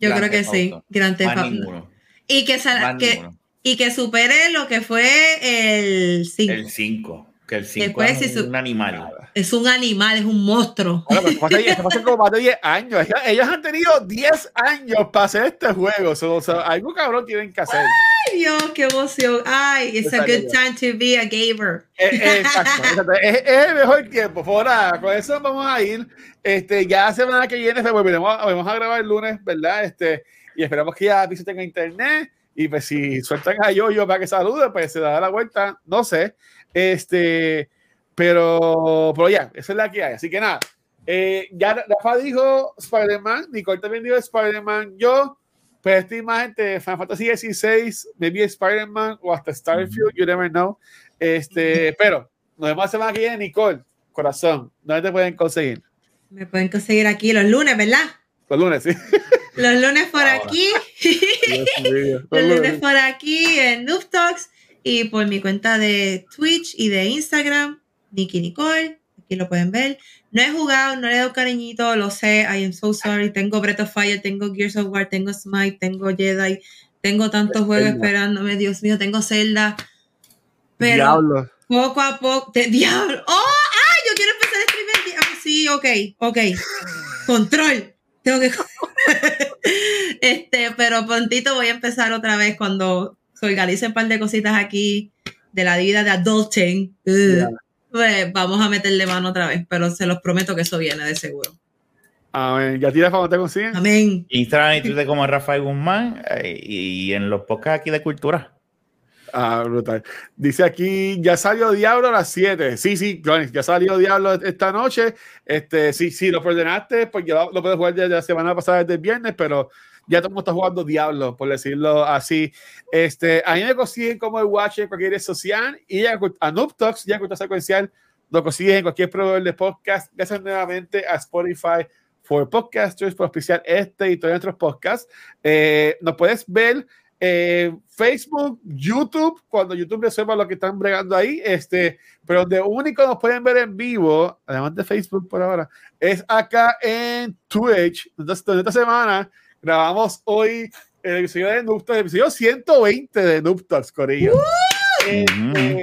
Speaker 2: Yo creo que sí. Auto. Y que, que, y que supere lo que fue el 5.
Speaker 3: El 5. Que el 5 es un animal.
Speaker 2: Es un animal, es un monstruo.
Speaker 1: Bueno, pero como más de 10 años. Ellos, han tenido 10 años para hacer este juego. O sea, algo cabrón tienen que hacer.
Speaker 2: Ay, Dios, qué emoción. Ay, it's a good time to be a gamer.
Speaker 1: Eh, exacto, <laughs> Es, el mejor tiempo. Por ahora, con eso vamos a ir. Este, ya la semana que viene pues, volveremos, vamos a grabar el lunes, ¿verdad? Este, y esperamos que ya visiten internet. Y pues si sueltan a yo-yo para que salude, pues se da la vuelta. No sé. Este, pero, pero ya, esa es la que hay. Así que nada, eh, ya Rafa dijo Spider-Man, Nicole también dijo Spider-Man. Yo, pues esta imagen de Final Fantasy XVI, maybe Spider-Man o hasta Starfield, you never know. Este, <laughs> pero nos vemos la semana que viene, Nicole, corazón, ¿dónde te pueden conseguir?
Speaker 2: Me pueden conseguir aquí los lunes, ¿verdad?
Speaker 1: Los lunes, sí. <laughs>
Speaker 2: Los lunes por aquí. <laughs> los lunes por aquí en Noob Talks y por mi cuenta de Twitch y de Instagram, Nikki Nicole. Aquí lo pueden ver. No he jugado, no le he dado cariñito, lo sé. I am so sorry. Tengo Breath of Fire, tengo Gears of War, tengo Smite, tengo Jedi. Tengo tantos juegos esperándome. Dios mío, tengo Zelda. Pero Diablo. poco a poco. <laughs> Diablo. ¡Oh! ¡Ah! Yo quiero empezar a streamer. Ah, sí, ok, ok. Control. Tengo que. <laughs> este, pero prontito voy a empezar otra vez cuando se organice un par de cositas aquí de la vida de adulting. Pues vamos a meterle mano otra vez, pero se los prometo que eso viene de seguro.
Speaker 1: Amén. ¿Ya tienes para te consiguen?
Speaker 2: Amén.
Speaker 3: Instagram y Twitter como Rafael Guzmán eh, y en los podcasts aquí de cultura.
Speaker 1: Ah, brutal. Dice aquí, ya salió Diablo a las 7. Sí, sí, ya salió Diablo esta noche. Este, sí, sí, lo ordenaste, pues ya lo, puedes jugar desde la semana pasada, desde el viernes, pero ya todo el mundo está jugando Diablo, por decirlo así. Este, a mí me consiguen como el Watch en cualquier red social y a, Noob Talks, ya está secuencial, lo consiguen en cualquier proveedor de podcast. Gracias nuevamente a Spotify for Podcasters por especial este y todos nuestros podcasts. Eh, nos puedes ver eh, Facebook, YouTube, cuando YouTube resuelva lo que están bregando ahí, este, pero donde único nos pueden ver en vivo, además de Facebook por ahora, es acá en Twitch. Entonces, esta semana grabamos hoy el episodio de Noob el episodio 120 de Noob Talks, Corillo. Este,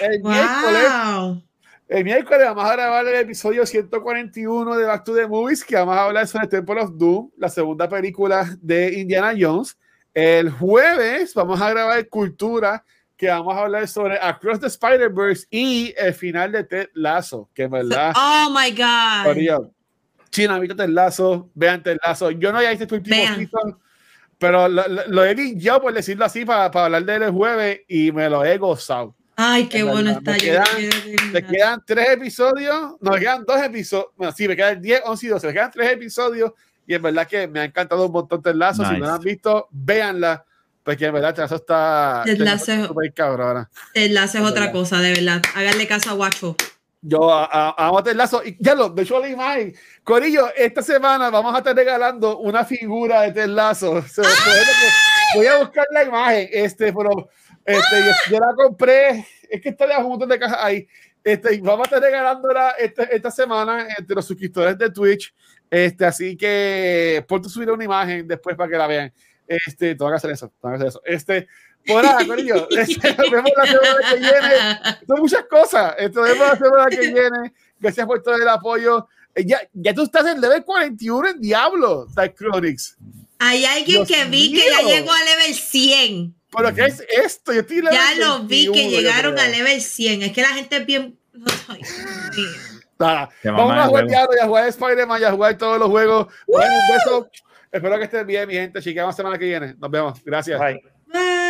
Speaker 1: el, miércoles, el miércoles vamos a grabar el episodio 141 de Back to the Movies, que vamos a hablar sobre Temple of Doom, la segunda película de Indiana Jones. El jueves vamos a grabar Cultura, que vamos a hablar sobre Across the Spider-Verse y el final de Ted Lasso, que es verdad.
Speaker 2: Oh my God.
Speaker 1: China, viste Ted Lasso, vean Ted Lasso. Yo no ya hice tu último season, pero lo, lo, he yo por decirlo así, para, para hablar del jueves y me lo he gozado.
Speaker 2: Ay, qué bueno está.
Speaker 1: Me quedan, quedan tres episodios, no, me quedan dos episodios, bueno, sí, me quedan 10, 11 y 12, me quedan tres episodios y en verdad que me ha encantado un montón de lazos. Si no la han visto, véanla. Porque en verdad Lazo está.
Speaker 2: Enlace, enlace es otra cosa, de verdad. Háganle caso a Guacho.
Speaker 1: Yo amo a Ted Lazo. Y ya lo, de hecho, la imagen. Corillo, esta semana vamos a estar regalando una figura de Ted Lazo. <laughs> Voy a buscar la imagen. Este, pero este, yo, la compré. Es que está un montón de cajas ahí. Este, vamos a estar regalándola esta, esta semana entre los suscriptores de Twitch. Este, así que por subir una imagen después para que la vean. Este, tengo que hacer eso, tengo que hacer eso. Este, por nada, Corillo. <laughs> Este, nos vemos la semana que viene. Son muchas cosas. Nos vemos la semana que viene. Gracias por todo el apoyo. Eh, ya, ya tú estás en level 41 en Diablo, Chronics.
Speaker 2: Hay alguien que vi que ya llegó a level 100.
Speaker 1: ¿Pero qué es esto? Yo estoy
Speaker 2: ya lo vi que llegaron a level 100. Es que la gente es bien.
Speaker 1: Nada. Vamos a jugar Diablo y a jugar Spider-Man y a jugar todos los juegos. Bueno, un beso. Espero que estén bien, mi gente. Chiquemos semana que viene. Nos vemos. Gracias. Bye.